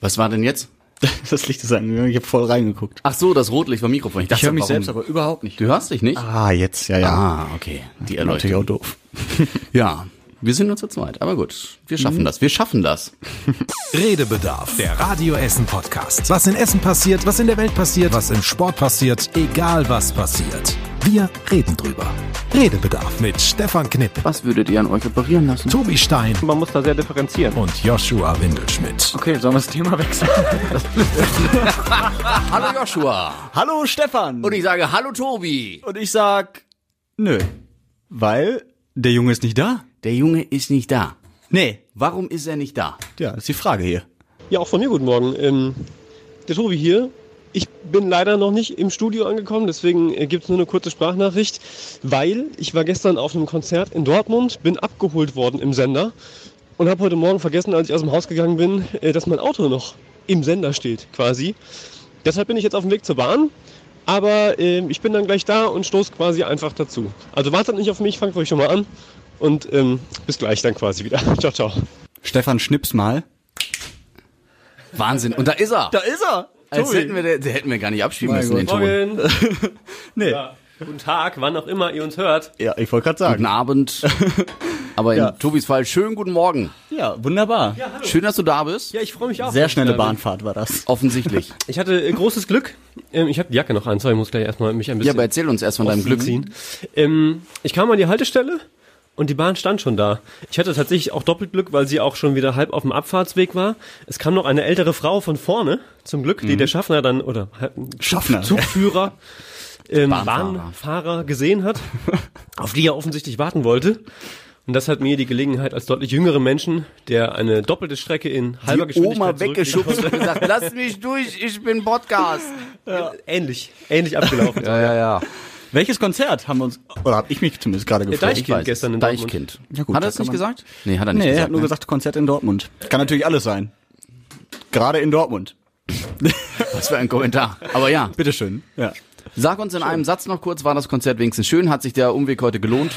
Was war denn jetzt? Das Licht ist angegangen, ich habe voll reingeguckt. Ach so, das Rotlicht vom Mikrofon. Ich höre mich warum- selbst aber überhaupt nicht. Du hörst dich nicht? Ah, jetzt, ja, ja. Ah, okay. Die Natürlich Erleuchtung. auch doof. Ja, wir sind nur zu zweit. Aber gut, wir schaffen das. Wir schaffen das. Redebedarf, der Radio Essen Podcast. Was in Essen passiert, was in der Welt passiert, was im Sport passiert, egal was passiert. Wir reden drüber. Redebedarf mit Stefan Knipp, Was würdet ihr an euch operieren lassen? Tobi Stein Man muss da sehr differenzieren. und Joshua Windelschmidt. Okay, sollen wir das Thema wechseln? Hallo Joshua. Hallo Stefan! Und ich sage Hallo Tobi. Und ich sag, nö. Weil der Junge ist nicht da. Der Junge ist nicht da. Nee. Warum ist er nicht da? Ja, das ist die Frage hier. Ja, auch von mir guten Morgen. Ähm, der Tobi hier. Ich bin leider noch nicht im Studio angekommen, deswegen äh, gibt's nur eine kurze Sprachnachricht, weil ich war gestern auf einem Konzert in Dortmund, bin abgeholt worden im Sender und habe heute Morgen vergessen, als ich aus dem Haus gegangen bin, äh, dass mein Auto noch im Sender steht, quasi. Deshalb bin ich jetzt auf dem Weg zur Bahn, aber äh, ich bin dann gleich da und stoße quasi einfach dazu. Also wartet nicht auf mich, fangt euch schon mal an und ähm, bis gleich dann quasi wieder. ciao, ciao. Stefan, schnips mal. Wahnsinn. Und da ist er. Da ist er! Als hätten wir, hätten wir gar nicht abspielen Mein müssen, den. Ton. Morgen. Nee. Ja, guten Tag, wann auch immer ihr uns hört. Ja, ich wollte gerade Guten sagen. Abend. Aber in Ja. Tobis Fall, schönen guten Morgen. Ja, wunderbar. Schön, dass du da bist. Ja, ich freue mich auch. Sehr schnelle. Bahnfahrt war das. Offensichtlich. Ich hatte äh, großes Glück. Ähm, ich habe die Jacke noch an, sorry, ich muss gleich erstmal mich ein Ja, bisschen aber erzähl uns erst von deinem Glück. ziehen. Ähm, ich kam an die Haltestelle und die Bahn stand schon da. Ich hatte tatsächlich auch doppelt Glück, weil sie auch schon wieder halb auf dem Abfahrtsweg war. Es kam noch eine ältere Frau von vorne, zum Glück, die der Schaffner dann, oder Schaffner. Zugführer, ähm, Bahnfahrer. Bahnfahrer gesehen hat, auf die er offensichtlich warten wollte. Und das hat mir die Gelegenheit als deutlich jüngere Menschen, der eine doppelte Strecke in halber Die Geschwindigkeit Oma weggeschubst und gesagt, lass mich durch, ich bin Podcast. Ähnlich, ähnlich abgelaufen. Ja, ja, ja. Welches Konzert haben wir uns, oder habe ich mich zumindest gerade gefragt? Deichkind gestern es. in Dortmund. Deichkind. Ja, gut, hat er da es kann nicht gesagt? Nee, hat er nicht Nee, er gesagt. hat nur ne? gesagt Konzert in Dortmund. Kann natürlich alles sein. Gerade in Dortmund. Was für ein Kommentar. Aber ja, Bitteschön. Ja. sag uns in einem Satz noch kurz, war das Konzert wenigstens schön? Hat sich der Umweg heute gelohnt?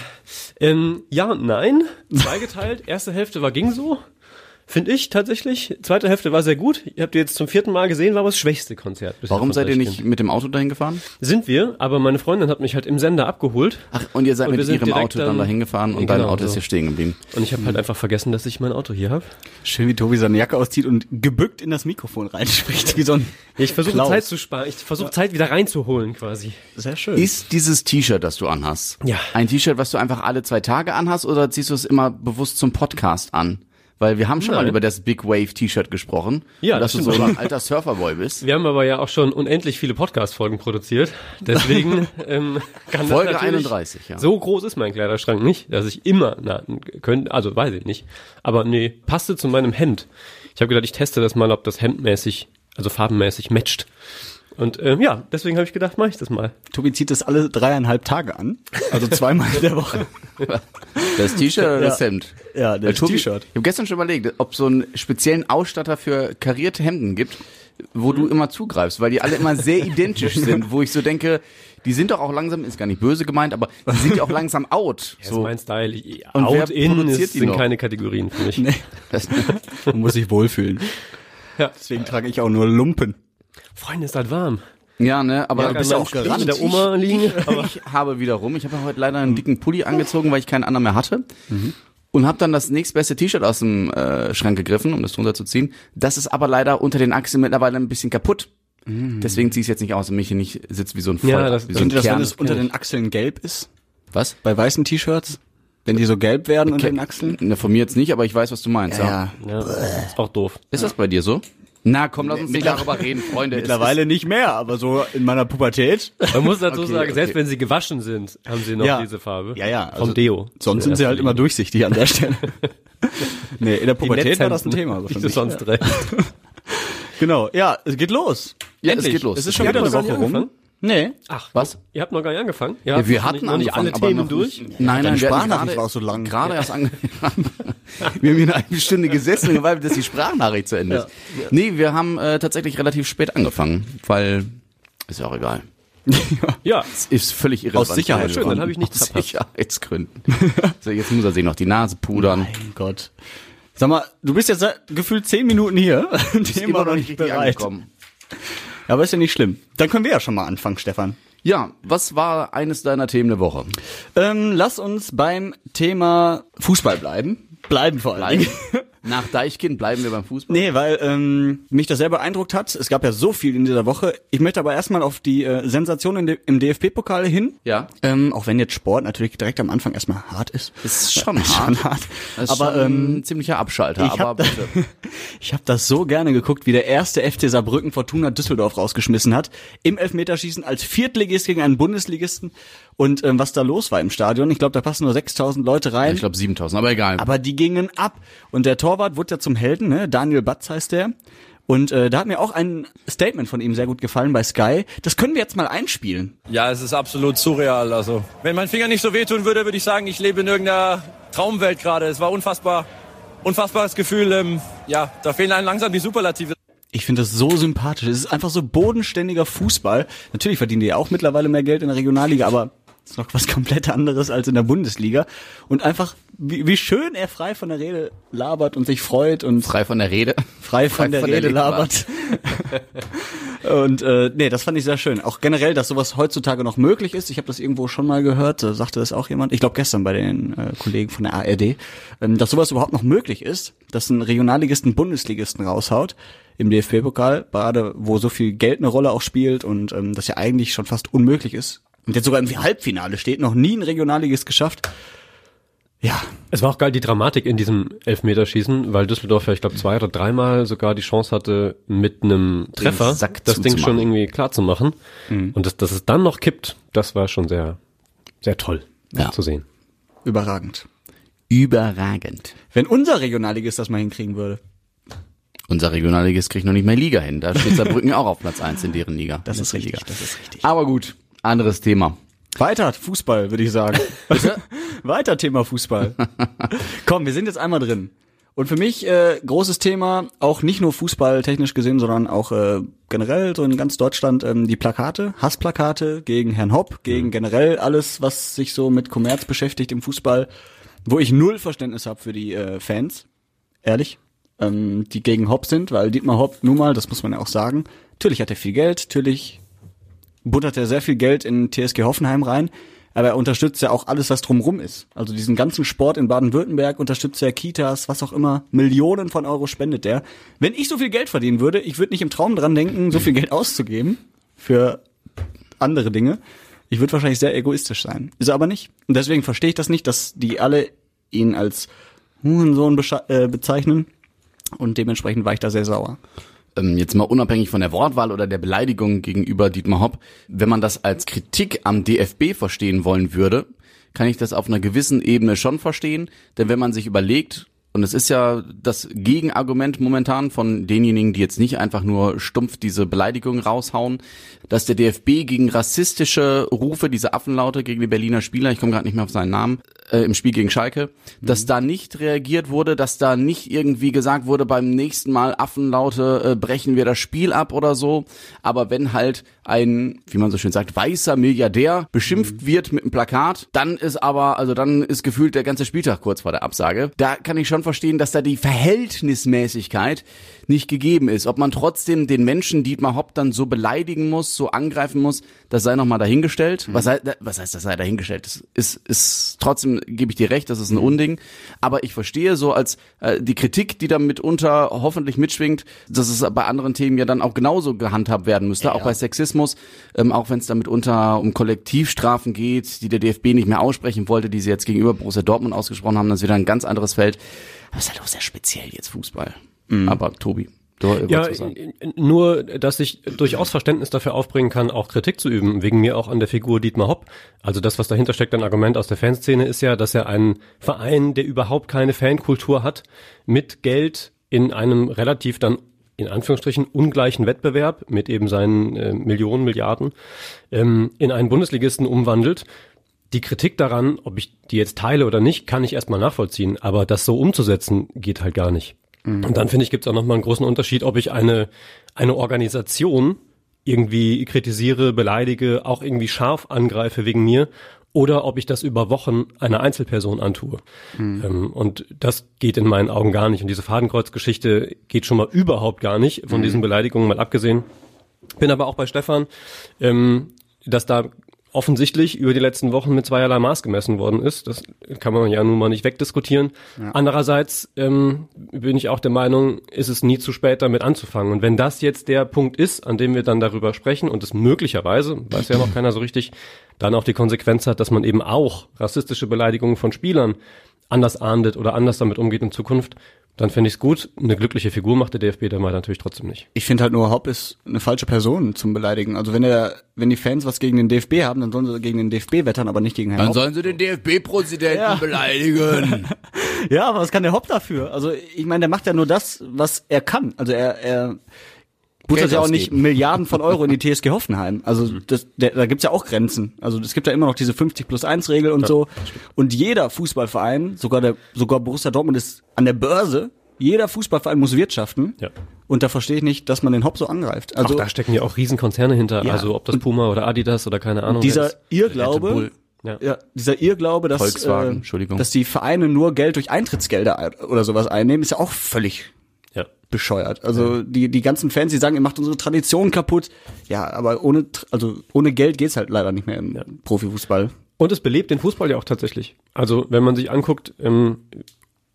Ähm, ja und nein. Zweigeteilt. Erste Hälfte war ging so. Finde ich tatsächlich. Zweite Hälfte war sehr gut. Ihr habt ihr jetzt zum vierten Mal gesehen, war aber das schwächste Konzert. bisher Warum seid ihr nicht mit dem Auto dahin gefahren? Sind wir, aber meine Freundin hat mich halt im Sender abgeholt. Ach, und ihr seid Und mit ihrem Auto dann dann- dahin gefahren und Ja, dein genau, Auto ist so. hier stehen geblieben. Und ich habe halt einfach vergessen, dass ich mein Auto hier habe. Schön, wie Tobi seine Jacke auszieht und gebückt in das Mikrofon reinspricht, wie so ein Ich versuche. Zeit zu sparen. Ich versuche Zeit wieder reinzuholen quasi. Sehr schön. Ist dieses T-Shirt, das du anhast, Ja. ein T-Shirt, was du einfach alle zwei Tage anhast oder ziehst du es immer bewusst zum Podcast an? Weil wir haben schon mal Nein. über das Big Wave T-Shirt gesprochen. Ja, dass das du so ein alter Surferboy bist. Wir haben aber ja auch schon unendlich viele Podcast-Folgen produziert. Deswegen ähm, kann Folge das natürlich 31, ja. So groß ist mein Kleiderschrank nicht, dass ich immer na, können, also weiß ich nicht. Aber nee, passte zu meinem Hemd. Ich habe gedacht, ich teste das mal, ob das hemdmäßig, also farbenmäßig matcht. Und ähm, ja, deswegen habe ich gedacht, mache ich das mal. Tobi zieht das alle dreieinhalb Tage an. Also zweimal in der Woche. Das T-Shirt oder das Ja. Hemd? Ja, das T-Shirt. Ich habe gestern schon überlegt, ob so einen speziellen Ausstatter für karierte Hemden gibt, wo du immer zugreifst, weil die alle immer sehr identisch sind, wo ich so denke, die sind doch auch langsam, ist gar nicht böse gemeint, aber die sind ja auch langsam out. Das ist So, mein Style. Ich- Und Out, in produziert ist, die sind noch? keine Kategorien für mich. das, Man muss sich wohlfühlen. Ja. Deswegen trage ich auch nur Lumpen. Freunde, ist halt warm. ja, ne, aber Ja, bist du man auch gerannt. in der Oma liegen, aber Ich habe wiederum, ich habe ja heute leider einen dicken Pulli angezogen, weil ich keinen anderen mehr hatte. Und habe dann das nächstbeste T-Shirt aus dem äh, Schrank gegriffen, um das drunter zu ziehen. Das ist aber leider unter den Achseln mittlerweile ein bisschen kaputt. Deswegen ziehe ich es jetzt nicht aus und mich hier nicht sitzt wie so ein Voll, Ja, das- wie so ein das, wenn es unter den Achseln gelb ist? Was? Bei weißen T-Shirts? Wenn die so gelb werden unter den Achseln? Ne, von mir jetzt nicht, aber ich weiß, was du meinst. Ja. ja, ist auch doof. Ist das bei dir so? Na, komm, lass uns nicht darüber reden, Freunde. Es Mittlerweile nicht mehr, aber so in meiner Pubertät. Man muss dazu Okay, sagen, selbst okay. wenn sie gewaschen sind, haben sie noch Ja. diese Farbe. Ja, ja. also Vom Deo. Sonst sind sie halt immer durchsichtig an der Stelle. nee, in der Pubertät war das ein Thema. so Wie für du mich. sonst recht. Genau, ja, es geht los. Ja, es Endlich. geht los. Es ist schon wieder eine Woche nicht rum. Angefangen? Nee. Ach, Was? Ihr habt noch gar nicht angefangen? Ja, habt wir hatten nicht, noch nicht alle angefangen, aber Themen noch durch. Nicht. Nein, nein, Sprachnachricht gerade- war auch so lang. Gerade erst ange Wir haben hier eine halbe Stunde gesessen und gewartet, bis die Sprachnachricht zu Ende ist. Nee, wir haben äh, tatsächlich relativ spät angefangen, weil ist ja auch egal. Ja, Ist völlig irrelevant. Aus Sicherheit. schön, dann habe ich nichts Aus verpasst. Sicherheitsgründen. so, jetzt muss er sich noch die Nase pudern. Mein Gott. Sag mal, du bist jetzt seit gefühlt zehn Minuten hier und immer noch nicht richtig bereit. angekommen. Aber ist ja nicht schlimm. Dann können wir ja schon mal anfangen, Stefan. Ja, was war eines deiner Themen der Woche? Ähm, lass uns beim Thema Fußball bleiben. Bleiben vor allem. Nach Deichkind bleiben wir beim Fußball. Nee, weil ähm, mich das sehr beeindruckt hat. Es gab ja so viel in dieser Woche. Ich möchte aber erstmal auf die äh, Sensation de im DFB-Pokal hin. Ja. Ähm, auch wenn jetzt Sport natürlich direkt am Anfang erstmal hart ist. Ist schon Ist hart. schon hart. Das ist aber schon ähm, ein ziemlicher Abschalter. ich aber hab, bitte. ich habe das so gerne geguckt, wie der erste FC Saarbrücken Fortuna Düsseldorf rausgeschmissen hat. Im Elfmeterschießen als Viertligist gegen einen Bundesligisten. Und ähm, was da los war im Stadion, ich glaube, da passen nur 6000 Leute rein. Ich glaube 7000, aber egal. Aber die gingen ab. Und der Torwart wurde ja zum Helden, ne? Daniel Batz heißt der. Und äh, da hat mir auch ein Statement von ihm sehr gut gefallen bei Sky. Das können wir jetzt mal einspielen. Ja, es ist absolut surreal. Also, wenn mein Finger nicht so wehtun würde, würde ich sagen, ich lebe in irgendeiner Traumwelt gerade. Es war unfassbar, unfassbares Gefühl. Ähm, ja, da fehlen einem langsam die Superlative. Ich finde das so sympathisch. Es ist einfach so bodenständiger Fußball. Natürlich verdienen die ja auch mittlerweile mehr Geld in der Regionalliga, aber ist noch was komplett anderes als in der Bundesliga. Und einfach, wie, wie schön er frei von der Rede labert und sich freut und Frei von der Rede. frei von Frei der von der Rede Leber. labert. und äh, nee, das fand ich sehr schön. Auch generell, dass sowas heutzutage noch möglich ist. Ich habe das irgendwo schon mal gehört, äh, sagte das auch jemand. Ich glaube gestern bei den äh, Kollegen von der ARD, ähm, dass sowas überhaupt noch möglich ist, dass ein Regionalligisten Bundesligisten raushaut im DFB-Pokal, gerade wo so viel Geld eine Rolle auch spielt und ähm, das ja eigentlich schon fast unmöglich ist. Und jetzt sogar im Halbfinale steht, noch nie ein Regionalligist geschafft. Ja, Es war auch geil, die Dramatik in diesem Elfmeterschießen, weil Düsseldorf ja, ich glaube, zwei oder dreimal sogar die Chance hatte, mit einem Treffer Sack das Ding schon irgendwie klar zu machen. Und dass, dass es dann noch kippt, das war schon sehr, sehr toll Ja. zu sehen. überragend. Überragend. Wenn unser Regionalligist das mal hinkriegen würde. Unser Regionalligist kriegt noch nicht mehr Liga hin. Da steht Saarbrücken auch auf Platz 1 in deren Liga. Das In ist richtig, Liga. das ist richtig. Aber gut, anderes Thema. Weiter Fußball, würde ich sagen. Weiter Thema Fußball. Komm, wir sind jetzt einmal drin. Und für mich äh, großes Thema, auch nicht nur Fußball technisch gesehen, sondern auch äh, generell so in ganz Deutschland ähm, die Plakate, Hassplakate gegen Herrn Hopp, gegen generell alles, was sich so mit Kommerz beschäftigt im Fußball, wo ich null Verständnis habe für die äh, Fans, ehrlich, ähm, die gegen Hopp sind, weil Dietmar Hopp, nun mal, das muss man ja auch sagen, natürlich hat er viel Geld, natürlich buttert er sehr viel Geld in TSG Hoffenheim rein, aber er unterstützt ja auch alles, was drumrum ist. Also diesen ganzen Sport in Baden-Württemberg unterstützt er Kitas, was auch immer. Millionen von Euro spendet er. Wenn ich so viel Geld verdienen würde, ich würde nicht im Traum dran denken, so viel Geld auszugeben für andere Dinge. Ich würde wahrscheinlich sehr egoistisch sein. Ist er aber nicht. Und deswegen verstehe ich das nicht, dass die alle ihn als Hurensohn äh, bezeichnen. Und dementsprechend war ich da sehr sauer. Ähm, jetzt mal unabhängig von der Wortwahl oder der Beleidigung gegenüber Dietmar Hopp, wenn man das als Kritik am DFB verstehen wollen würde, kann ich das auf einer gewissen Ebene schon verstehen. Denn wenn man sich überlegt, und es ist ja das Gegenargument momentan von denjenigen, die jetzt nicht einfach nur stumpf diese Beleidigung raushauen, dass der DFB gegen rassistische Rufe, diese Affenlaute gegen die Berliner Spieler, ich komme gerade nicht mehr auf seinen Namen, äh, im Spiel gegen Schalke, dass da nicht reagiert wurde, dass da nicht irgendwie gesagt wurde, beim nächsten Mal Affenlaute äh, brechen wir das Spiel ab oder so. Aber wenn halt ein, wie man so schön sagt, weißer Milliardär beschimpft wird mit einem Plakat, dann ist aber, also dann ist gefühlt der ganze Spieltag kurz vor der Absage. Da kann ich schon verstehen, dass da die Verhältnismäßigkeit nicht gegeben ist. Ob man trotzdem den Menschen Dietmar Hopp dann so beleidigen muss, so angreifen muss, das sei nochmal dahingestellt. Was, heißt, was heißt, das sei dahingestellt? Das ist, ist trotzdem, gebe ich dir recht, das ist ein Unding. Aber ich verstehe so als äh, die Kritik, die da mitunter hoffentlich mitschwingt, dass es bei anderen Themen ja dann auch genauso gehandhabt werden müsste, auch bei Sexismus, ähm, auch wenn es da mitunter um Kollektivstrafen geht, die der DFB nicht mehr aussprechen wollte, die sie jetzt gegenüber Borussia Dortmund ausgesprochen haben, das ist wieder ein ganz anderes Feld. Aber es ist halt auch sehr speziell jetzt Fußball. Aber Tobi, du hast Ja, nur, dass ich durchaus Verständnis dafür aufbringen kann, auch Kritik zu üben, wegen mir auch an der Figur Dietmar Hopp. Also das, was dahinter steckt, ein Argument aus der Fanszene, ist ja, dass er ein Verein, der überhaupt keine Fankultur hat, mit Geld in einem relativ dann in Anführungsstrichen ungleichen Wettbewerb mit eben seinen äh, Millionen, Milliarden ähm, in einen Bundesligisten umwandelt. Die Kritik daran, ob ich die jetzt teile oder nicht, kann ich erstmal nachvollziehen, aber das so umzusetzen geht halt gar nicht. Und dann finde ich, gibt es auch nochmal einen großen Unterschied, ob ich eine, eine Organisation irgendwie kritisiere, beleidige, auch irgendwie scharf angreife wegen mir oder ob ich das über Wochen einer Einzelperson antue. Mhm. Ähm, und das geht in meinen Augen gar nicht. Und diese Fadenkreuzgeschichte geht schon mal überhaupt gar nicht, von mhm. diesen Beleidigungen mal abgesehen. Bin aber auch bei Stefan, ähm, dass da offensichtlich über die letzten Wochen mit zweierlei Maß gemessen worden ist. Das kann man ja nun mal nicht wegdiskutieren. Ja. Andererseits ähm, bin ich auch der Meinung, ist es nie zu spät, damit anzufangen. Und wenn das jetzt der Punkt ist, an dem wir dann darüber sprechen und es möglicherweise, weiß ja noch keiner so richtig, dann auch die Konsequenz hat, dass man eben auch rassistische Beleidigungen von Spielern anders ahndet oder anders damit umgeht in Zukunft, dann finde ich es gut. Eine glückliche Figur macht der DFB dann mal natürlich trotzdem nicht. Ich finde halt nur, Hopp ist eine falsche Person zum Beleidigen. Also wenn er, wenn die Fans was gegen den DFB haben, dann sollen sie gegen den DFB wettern, aber nicht gegen Herrn Dann Hopp. sollen sie den DFB-Präsidenten ja. beleidigen. ja, aber was kann der Hopp dafür? Also ich meine, der macht ja nur das, was er kann. Also er, er buttert ja auch nicht Milliarden von Euro in die TSG Hoffenheim. Also mhm. das, der, da gibt's ja auch Grenzen. Also es gibt ja immer noch diese 50 plus 1 Regel und ja, so. Und jeder Fußballverein, sogar der, sogar Borussia Dortmund ist an der Börse. Jeder Fußballverein muss wirtschaften. Ja. Und da verstehe ich nicht, dass man den Hop so angreift. Also Ach, da stecken ja auch Riesenkonzerne hinter. Ja. Also ob das Puma oder Adidas oder keine Ahnung. Dieser Irrglaube, ja. ja. dieser Irrglaube, dass, äh, dass die Vereine nur Geld durch Eintrittsgelder oder sowas einnehmen, ist ja auch völlig. Bescheuert. Also die die ganzen Fans, die sagen, ihr macht unsere Tradition kaputt. Ja, aber ohne also ohne Geld geht's halt leider nicht mehr im ja. Profifußball. Und es belebt den Fußball ja auch tatsächlich. Also wenn man sich anguckt, ähm,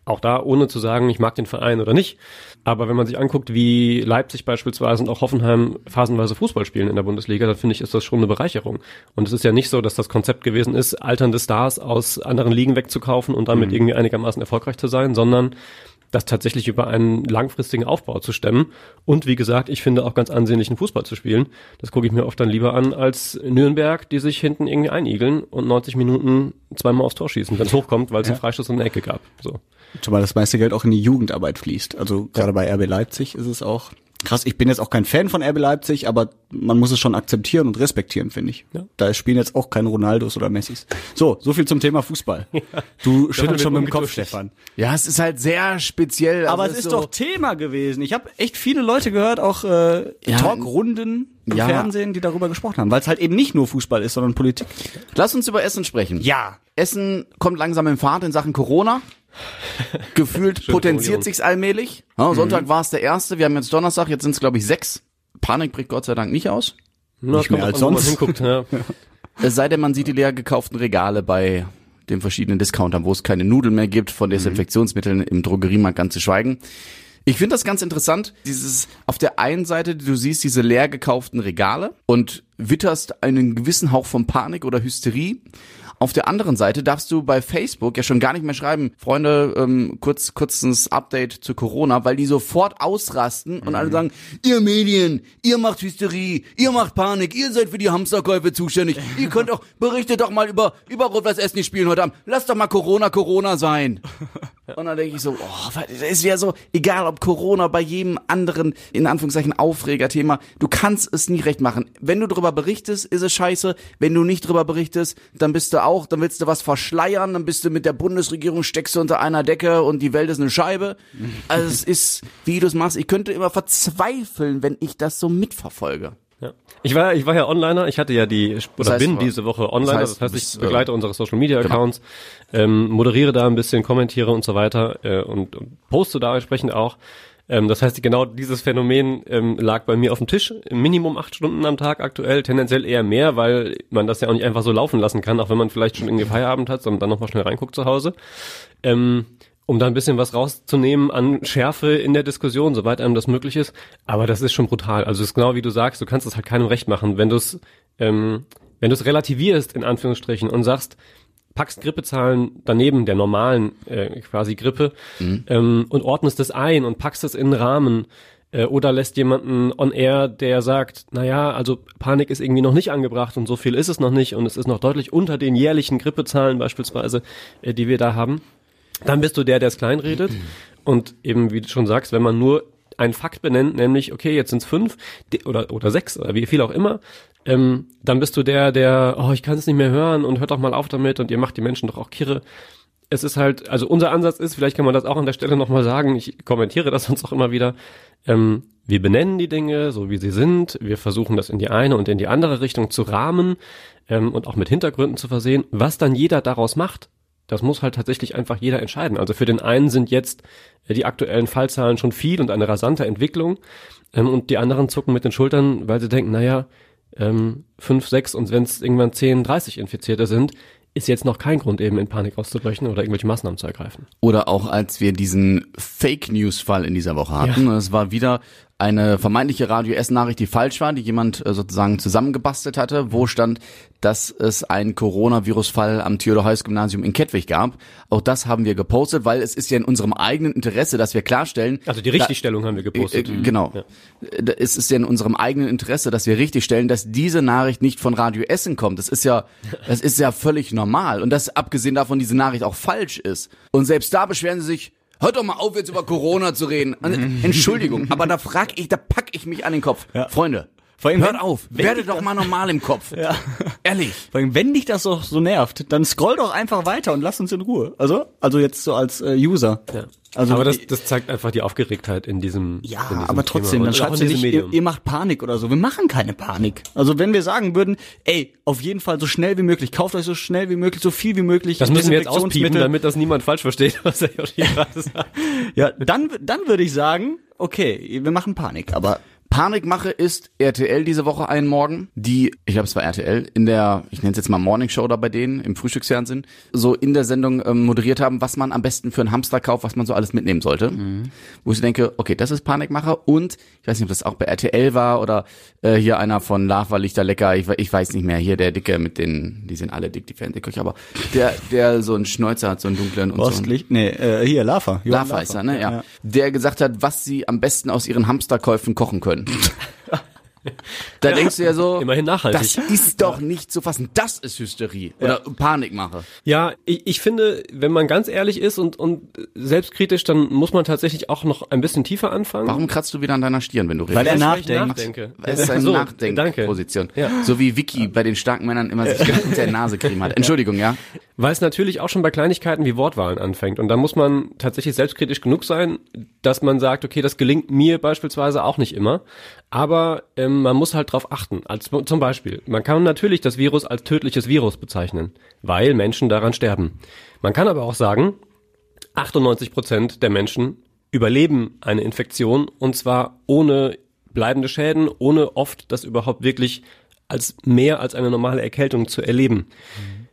auch da ohne zu sagen, ich mag den Verein oder nicht. Aber wenn man sich anguckt, wie Leipzig beispielsweise und auch Hoffenheim phasenweise Fußball spielen in der Bundesliga, dann finde ich, ist das schon eine Bereicherung. Und es ist ja nicht so, dass das Konzept gewesen ist, alternde Stars aus anderen Ligen wegzukaufen und damit mhm. irgendwie einigermaßen erfolgreich zu sein, sondern das tatsächlich über einen langfristigen Aufbau zu stemmen und wie gesagt, ich finde auch ganz ansehnlichen Fußball zu spielen. Das gucke ich mir oft dann lieber an als Nürnberg, die sich hinten irgendwie einigeln und 90 Minuten zweimal aufs Tor schießen, wenn es hochkommt, weil es ja. einen Freistoß und eine Ecke gab. So. Zumal das meiste Geld auch in die Jugendarbeit fließt. Also gerade bei RB Leipzig ist es auch krass. Ich bin jetzt auch kein Fan von RB Leipzig, aber man muss es schon akzeptieren und respektieren, finde ich. Ja. Da spielen jetzt auch keine Ronaldos oder Messis. So, so viel zum Thema Fußball. Ja. Du schüttelst schon mit dem Kopf, Stefan. Ja, es ist halt sehr speziell. Also aber es ist, ist so doch Thema gewesen. Ich habe echt viele Leute gehört, auch äh, ja, Talkrunden im ja. Fernsehen, die darüber gesprochen haben, weil es halt eben nicht nur Fußball ist, sondern Politik. Lass uns über Essen sprechen. Ja. Essen kommt langsam in Fahrt in Sachen Corona. Gefühlt potenziert sich's allmählich. Ja, Sonntag mhm. war es der erste. Wir haben jetzt Donnerstag, jetzt sind es glaube ich sechs. Panik bricht Gott sei Dank nicht aus. Na, nicht mehr als sonst. Hinguckt, ja. Es sei denn, man sieht die leer gekauften Regale bei den verschiedenen Discountern, wo es keine Nudeln mehr gibt, von Desinfektionsmitteln im Drogeriemarkt ganz zu schweigen. Ich finde das ganz interessant, dieses auf der einen Seite, du siehst diese leer gekauften Regale und witterst einen gewissen Hauch von Panik oder Hysterie. Auf der anderen Seite darfst du bei Facebook ja schon gar nicht mehr schreiben, Freunde, ähm, kurz kurzes Update zu Corona, weil die sofort ausrasten und mhm. alle sagen, ihr Medien, ihr macht Hysterie, ihr macht Panik, ihr seid für die Hamsterkäufe zuständig. ihr könnt doch, berichtet doch mal über, über Rot-Weiß Essen, die spielen heute Abend. Lasst doch mal Corona Corona sein. Und dann denke ich so, oh, das ist ja so, egal ob Corona bei jedem anderen, in Anführungszeichen, Aufregerthema, du kannst es nie recht machen. Wenn du darüber berichtest, ist es scheiße. Wenn du nicht darüber berichtest, dann bist du auch, dann willst du was verschleiern, dann bist du mit der Bundesregierung, steckst du unter einer Decke und die Welt ist eine Scheibe. Also es ist, wie du es machst, ich könnte immer verzweifeln, wenn ich das so mitverfolge. Ja. Ich war, ich war ja Onliner, ich hatte ja die, oder das heißt, bin diese Woche Onliner, das heißt, das heißt ich begleite äh, unsere Social Media genau. Accounts, genau. ähm, moderiere da ein bisschen, kommentiere und so weiter äh, und, und poste da entsprechend auch. Ähm, das heißt, genau dieses Phänomen ähm, lag bei mir auf dem Tisch, Minimum acht Stunden am Tag aktuell, tendenziell eher mehr, weil man das ja auch nicht einfach so laufen lassen kann, auch wenn man vielleicht schon irgendwie Feierabend hat, sondern dann nochmal schnell reinguckt zu Hause. Ähm, um da ein bisschen was rauszunehmen an Schärfe in der Diskussion, soweit einem das möglich ist. Aber das ist schon brutal. Also es ist genau wie du sagst, du kannst es halt keinem recht machen. Wenn du es, ähm, wenn du es relativierst, in Anführungsstrichen, und sagst, packst Grippezahlen daneben der normalen äh, quasi Grippe mhm. ähm, und ordnest es ein und packst es in einen Rahmen, äh, oder lässt jemanden on air, der sagt, naja, also Panik ist irgendwie noch nicht angebracht und so viel ist es noch nicht und es ist noch deutlich unter den jährlichen Grippezahlen beispielsweise, äh, die wir da haben. Dann bist du der, der es kleinredet. Und eben, wie du schon sagst, wenn man nur einen Fakt benennt, nämlich, okay, jetzt sind es fünf oder, oder sechs oder wie viel auch immer, ähm, dann bist du der, der, oh, ich kann es nicht mehr hören und hört doch mal auf damit und ihr macht die Menschen doch auch kirre. es ist halt, also unser Ansatz ist, vielleicht kann man das auch an der Stelle nochmal sagen, ich kommentiere das sonst auch immer wieder, ähm, wir benennen die Dinge so, wie sie sind, wir versuchen das in die eine und in die andere Richtung zu rahmen ähm, und auch mit Hintergründen zu versehen. Was dann jeder daraus macht, das muss halt tatsächlich einfach jeder entscheiden. Also für den einen sind jetzt äh, die aktuellen Fallzahlen schon viel und eine rasante Entwicklung ähm, und die anderen zucken mit den Schultern, weil sie denken, naja, ähm, fünf, sechs und wenn es irgendwann zehn, dreißig Infizierte sind, ist jetzt noch kein Grund, eben in Panik auszubrechen oder irgendwelche Maßnahmen zu ergreifen. Oder auch als wir diesen Fake News Fall in dieser Woche hatten. Es war wieder eine vermeintliche Radio S Nachricht, die falsch war, die jemand äh, sozusagen zusammengebastelt hatte, wo stand, dass es einen Coronavirus-Fall am Theodor-Heuss-Gymnasium in Kettwig gab. Auch das haben wir gepostet, weil es ist ja in unserem eigenen Interesse, dass wir klarstellen. Also die Richtigstellung haben wir gepostet. Äh, äh, genau. Ja. Es ist ja in unserem eigenen Interesse, dass wir richtigstellen, dass diese Nachricht nicht von Radio Essen kommt. Das ist ja, das ist ja völlig normal. Und dass abgesehen davon diese Nachricht auch falsch ist. Und selbst da beschweren sie sich, Hört doch mal auf, jetzt über Corona zu reden. Entschuldigung, aber da frag ich, da pack ich mich an den Kopf. Ja. Freunde, Vor allem, hört wenn- auf, dich doch das- mal normal im Kopf. Ja. Ehrlich. Vor allem, wenn dich das doch so nervt, dann scroll doch einfach weiter und lass uns in Ruhe. Also, also jetzt so als äh, User. Ja. Also aber das, das zeigt einfach die Aufgeregtheit in diesem Ja, in diesem aber trotzdem, Thema dann schreibst in du nicht, ihr, ihr macht Panik oder so. Wir machen keine Panik. Also wenn wir sagen würden, ey, auf jeden Fall so schnell wie möglich, kauft euch so schnell wie möglich, so viel wie möglich. das müssen wir jetzt auspiepen, damit das niemand falsch versteht, was er hier gerade sagt. Ja, dann, dann würde ich sagen, okay, wir machen Panik, aber Panikmache ist RTL diese Woche einen Morgen, die, ich glaube es war RTL, in der, ich nenne es jetzt mal Morning Show da bei denen, im Frühstücksfernsehen, so in der Sendung ähm, moderiert haben, was man am besten für einen Hamster kauft, was man so alles mitnehmen sollte. Wo ich denke, okay, das ist Panikmache und, ich weiß nicht, ob das auch bei RTL war oder äh, hier einer von Lava Lichter Lecker, ich, ich weiß nicht mehr, hier der Dicke mit den, die sind alle dick, die Fernsehköche, aber der, der so einen Schnäuzer hat, so einen dunklen und so. einen- Ostlicht, nee, äh, hier, Lava. Johann Lava ist er, ne? Ja. Der gesagt hat, was sie am besten aus ihren Hamsterkäufen kochen können können. da denkst du ja so, Immerhin nachhaltig. das ist doch nicht zu fassen. Das ist Hysterie oder Panikmache. Ja, ich, ich finde, wenn man ganz ehrlich ist und, und selbstkritisch, dann muss man tatsächlich auch noch ein bisschen tiefer anfangen. Warum kratzt du wieder an deiner Stirn, wenn du redest? Weil er nachdenkt. nachdenke. es ist eine So, Nachdenkposition. Ja. So wie Vicky bei den starken Männern immer sich unter der Nase creme hat. Entschuldigung, ja? Weil es natürlich auch schon bei Kleinigkeiten wie Wortwahlen anfängt. Und da muss man tatsächlich selbstkritisch genug sein, dass man sagt, okay, das gelingt mir beispielsweise auch nicht immer. Aber ähm, man muss halt drauf achten. Als, zum Beispiel, man kann natürlich das Virus als tödliches Virus bezeichnen, weil Menschen daran sterben. Man kann aber auch sagen, 98 Prozent der Menschen überleben eine Infektion und zwar ohne bleibende Schäden, ohne oft das überhaupt wirklich als mehr als eine normale Erkältung zu erleben.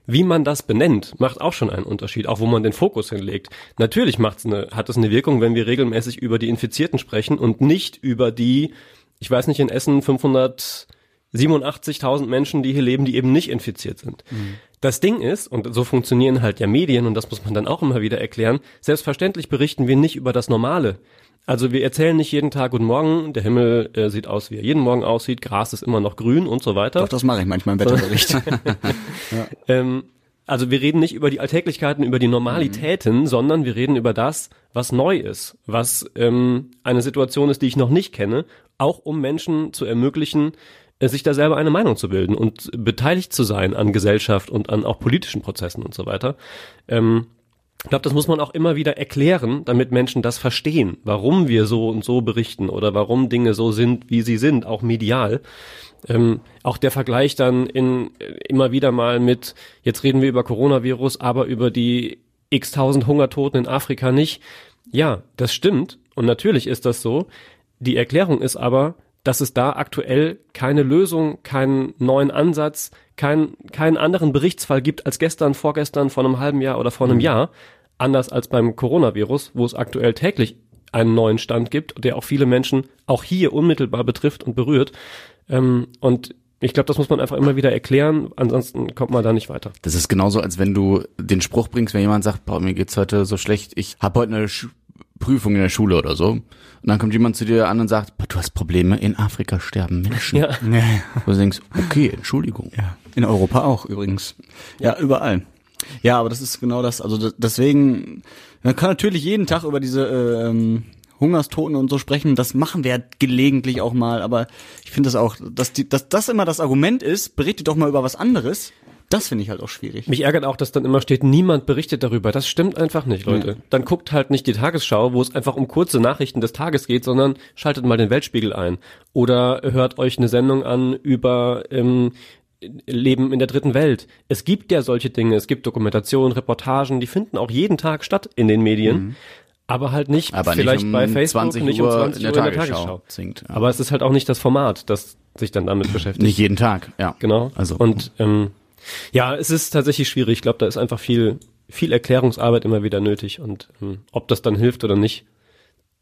Wie man das benennt, macht auch schon einen Unterschied, auch wo man den Fokus hinlegt. Natürlich macht's eine, hat es eine Wirkung, wenn wir regelmäßig über die Infizierten sprechen und nicht über die, ich weiß nicht, in Essen 587.000 Menschen, die hier leben, die eben nicht infiziert sind. Das Ding ist, und so funktionieren halt ja Medien, und das muss man dann auch immer wieder erklären, selbstverständlich berichten wir nicht über das Normale. Also wir erzählen nicht jeden Tag Guten Morgen, der Himmel äh, sieht aus, wie er jeden Morgen aussieht, Gras ist immer noch grün und so weiter. Doch, das mache ich manchmal im Wetterbericht. Ähm, also wir reden nicht über die Alltäglichkeiten, über die Normalitäten, sondern wir reden über das, was neu ist, was ähm, eine Situation ist, die ich noch nicht kenne, auch um Menschen zu ermöglichen, äh, sich da selber eine Meinung zu bilden und beteiligt zu sein an Gesellschaft und an auch politischen Prozessen und so weiter. Ähm, ich glaube, das muss man auch immer wieder erklären, damit Menschen das verstehen, warum wir so und so berichten oder warum Dinge so sind, wie sie sind, auch medial. Ähm, auch der Vergleich dann in äh, immer wieder mal mit, jetzt reden wir über Coronavirus, aber über die x tausend Hungertoten in Afrika nicht. Ja, das stimmt und natürlich ist das so. Die Erklärung ist aber, dass es da aktuell keine Lösung, keinen neuen Ansatz, keinen, keinen anderen Berichtsfall gibt als gestern, vorgestern, vor einem halben Jahr oder vor einem Jahr. Anders als beim Coronavirus, wo es aktuell täglich einen neuen Stand gibt, der auch viele Menschen auch hier unmittelbar betrifft und berührt. Ähm, und ich glaube, das muss man einfach immer wieder erklären, ansonsten kommt man da nicht weiter. Das ist genauso, als wenn du den Spruch bringst, wenn jemand sagt, boah, mir geht's heute so schlecht, ich habe heute eine Sch Prüfung in der Schule oder so. Und dann kommt jemand zu dir an und sagt, boah, du hast Probleme, in Afrika sterben Menschen. Ja. ja, Wo du denkst, okay, Entschuldigung. ja. In Europa auch übrigens. Ja, überall. Ja, aber das ist genau das. Also deswegen, man kann natürlich jeden Tag über diese äh, ähm, Hungerstoten und so sprechen. Das machen wir ja gelegentlich auch mal. Aber ich finde das auch, dass, die, dass das immer das Argument ist, berichtet doch mal über was anderes. Das finde ich halt auch schwierig. Mich ärgert auch, dass dann immer steht, niemand berichtet darüber. Das stimmt einfach nicht, Leute. Dann guckt halt nicht die Tagesschau, wo es einfach um kurze Nachrichten des Tages geht, sondern schaltet mal den Weltspiegel ein. Oder hört euch eine Sendung an über ähm, Leben in der dritten Welt. Es gibt ja solche Dinge. Es gibt Dokumentationen, Reportagen, die finden auch jeden Tag statt in den Medien. Aber halt nicht Aber nicht vielleicht um bei Facebook, 20 nicht um Uhr 20 in der Uhr in der Tagesschau Tagesschau. singt, ja. Aber es ist halt auch nicht das Format, das sich dann damit beschäftigt. Nicht jeden Tag, ja. Genau. Also und ähm, ja, es ist tatsächlich schwierig. Ich glaube, da ist einfach viel viel Erklärungsarbeit immer wieder nötig und ähm, ob das dann hilft oder nicht,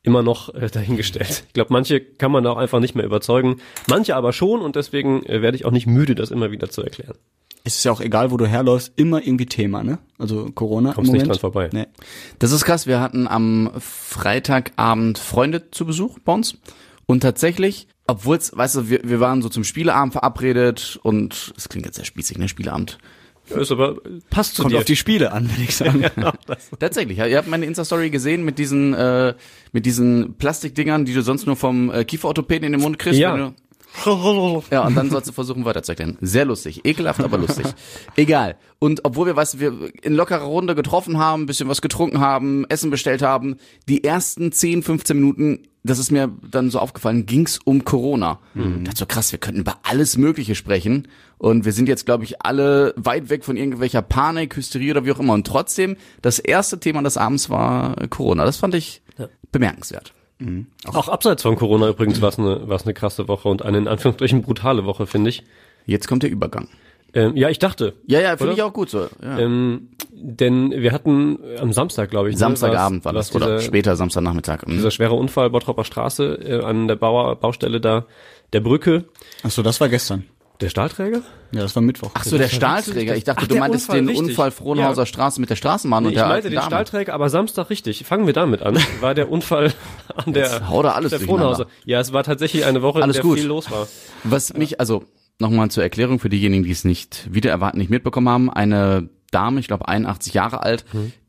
immer noch äh, dahingestellt. Ich glaube, manche kann man auch einfach nicht mehr überzeugen, manche aber schon und deswegen äh, werde ich auch nicht müde, das immer wieder zu erklären. Es ist ja auch egal, wo du herläufst, immer irgendwie Thema, ne? Also Corona Kommst im nicht Moment. dran vorbei. Nee. Das ist krass. Wir hatten am Freitagabend Freunde zu Besuch bei uns. Und tatsächlich, obwohl es, weißt du, wir, wir waren so zum Spieleabend verabredet und es klingt jetzt sehr spießig, ne, Spieleabend. Ja, ist aber passt zu Kommt dir. auf die Spiele an, würde ich sagen. Tatsächlich, ja, ihr habt meine Insta-Story gesehen mit diesen, äh, mit diesen Plastikdingern, die du sonst nur vom äh, Kieferorthopäden in den Mund kriegst. Ja. Ja, und dann sollst du versuchen weiterzuerklären. Sehr lustig. Ekelhaft, aber lustig. Egal. Und obwohl wir, weißt du, wir in lockerer Runde getroffen haben, ein bisschen was getrunken haben, Essen bestellt haben, die ersten 10, 15 Minuten, das ist mir dann so aufgefallen, ging's um Corona. Ich dachte so, krass, wir könnten über alles Mögliche sprechen. Und wir sind jetzt, glaube ich, alle weit weg von irgendwelcher Panik, Hysterie oder wie auch immer. Und trotzdem, das erste Thema des Abends war Corona. Das fand ich bemerkenswert. Auch abseits von Corona übrigens war es eine, war's eine krasse Woche und eine in Anführungsstrichen brutale Woche, finde ich. Jetzt kommt der Übergang. Ähm, ja, ich dachte. Ja, ja, finde ich auch gut so. Ja. Ähm, denn wir hatten am Samstag, glaube ich, ne, Samstagabend war das, oder dieser, später Samstagnachmittag. Mhm. dieser schwere Unfall Bottropper Straße äh, an der Bauer, Baustelle da, der Brücke. Ach so, das war gestern. Der Stahlträger? Ja, das war Mittwoch. Ach so, der Stahlträger. Ich dachte, Ach, du meintest Unfall, den richtig. Unfall Frohnhauser Ja. Straße mit der Straßenbahn Nee, und ich der meinte alten den Dame. Stahlträger, aber Samstag richtig. Fangen wir damit an. War der Unfall an der, Jetzt hau da alles der. Frohnhauser. Ja, es war tatsächlich eine Woche, Alles in der gut. viel los war. Was mich, also nochmal zur Erklärung für diejenigen, die es nicht wieder erwarten, nicht mitbekommen haben. Eine Dame, ich glaube 81 Jahre alt,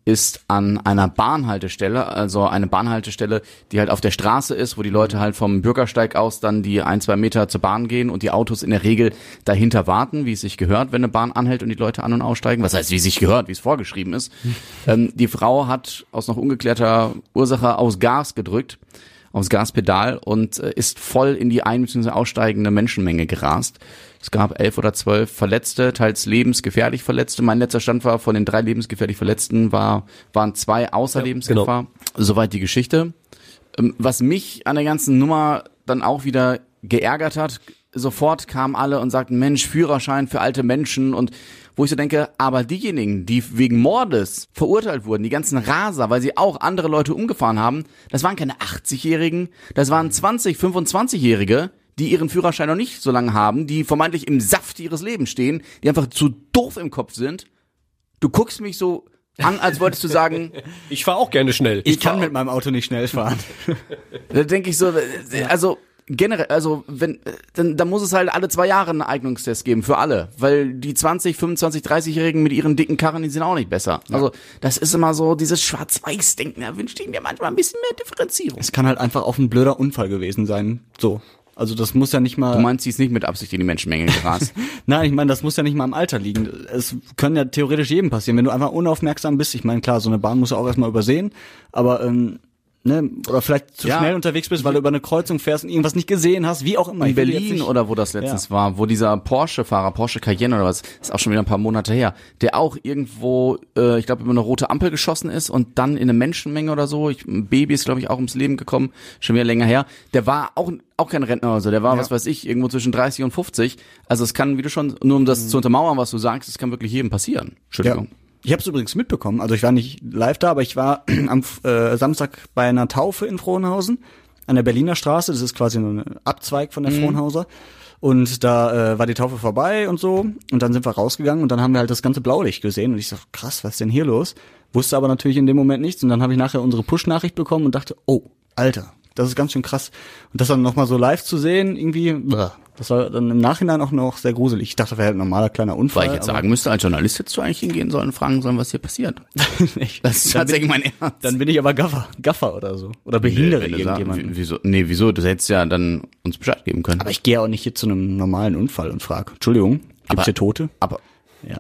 ist an einer Bahnhaltestelle, also eine Bahnhaltestelle, die halt auf der Straße ist, wo die Leute halt vom Bürgersteig aus dann die ein, zwei Meter zur Bahn gehen und die Autos in der Regel dahinter warten, wie es sich gehört, wenn eine Bahn anhält und die Leute an- und aussteigen. Was heißt, wie es sich gehört, wie es vorgeschrieben ist. Ähm, die Frau hat aus noch ungeklärter Ursache aus Gas gedrückt aufs Gaspedal und äh, ist voll in die ein- bzw. aussteigende Menschenmenge gerast. Es gab elf oder zwölf Verletzte, teils lebensgefährlich Verletzte. Mein letzter Stand war, von den drei lebensgefährlich Verletzten war, waren zwei außer Ja, Lebensgefahr. Soweit die Geschichte. Ähm, Was mich an der ganzen Nummer dann auch wieder geärgert hat, sofort kamen alle und sagten, Mensch, Führerschein für alte Menschen und wo ich so denke, aber diejenigen, die wegen Mordes verurteilt wurden, die ganzen Raser, weil sie auch andere Leute umgefahren haben, das waren keine 80-Jährigen, das waren 20, 25-Jährige, die ihren Führerschein noch nicht so lange haben, die vermeintlich im Saft ihres Lebens stehen, die einfach zu doof im Kopf sind. Du guckst mich so an, als wolltest du sagen, Ich fahre auch gerne schnell. Ich kann mit meinem Auto nicht schnell fahren. Da denke ich so, äh, also generell, also wenn, äh, dann, dann muss es halt alle zwei Jahre einen Eignungstest geben für alle, weil die 20, 25, 30-Jährigen mit ihren dicken Karren, die sind auch nicht besser. Also das ist immer so dieses Schwarz-Weiß-Denken. Da wünschte ich mir manchmal ein bisschen mehr Differenzierung. Es kann halt einfach auch ein blöder Unfall gewesen sein. So. Also das muss ja nicht mal. Du meinst, sie ist nicht mit Absicht in die Menschenmenge gerast. Nein, ich meine, das muss ja nicht mal am Alter liegen. Es können ja theoretisch jedem passieren, wenn du einfach unaufmerksam bist. Ich meine, klar, so eine Bahn musst du auch erstmal übersehen, aber ähm, ne, oder vielleicht zu Ja. schnell unterwegs bist, weil du über eine Kreuzung fährst und irgendwas nicht gesehen hast, wie auch immer. in Ich Berlin oder wo das letztens war, wo dieser Porsche-Fahrer, Porsche Cayenne oder was, ist auch schon wieder ein paar Monate her, der auch irgendwo, äh, ich glaube, über eine rote Ampel geschossen ist und dann in eine Menschenmenge oder so, ich, ein Baby ist, glaube ich, auch ums Leben gekommen, schon wieder länger her, der war auch, auch kein Rentner oder so, der war, was weiß ich, irgendwo zwischen 30 und 50, also es kann, wie du schon, nur um das zu untermauern, was du sagst, es kann wirklich jedem passieren. Entschuldigung. Ja. Ich habe es übrigens mitbekommen. Also ich war nicht live da, aber ich war am äh, Samstag bei einer Taufe in Frohnhausen an der Berliner Straße. Das ist quasi nur ein Abzweig von der Frohnhauser. Und da äh, war die Taufe vorbei und so. Und dann sind wir rausgegangen und dann haben wir halt das ganze Blaulicht gesehen. Und ich so, krass, was ist denn hier los? Wusste aber natürlich in dem Moment nichts. Und dann habe ich nachher unsere Push-Nachricht bekommen und dachte, oh, Alter, das ist ganz schön krass. Und das dann nochmal so live zu sehen, irgendwie, das war dann im Nachhinein auch noch sehr gruselig. Ich dachte, das wäre halt ein normaler kleiner Unfall. Weil ich jetzt sagen müsste, als Journalist hättest du eigentlich hingehen sollen und fragen sollen, was hier passiert. Das ist tatsächlich mein Ernst. Dann bin ich aber Gaffer, Gaffer oder so. Oder behindere du irgendjemanden. Wieso? Nee, wieso? Du hättest ja dann uns Bescheid geben können. aber ich gehe auch nicht hier zu einem normalen Unfall und frage, Entschuldigung, gibt's Aber- hier Tote? aber Ja.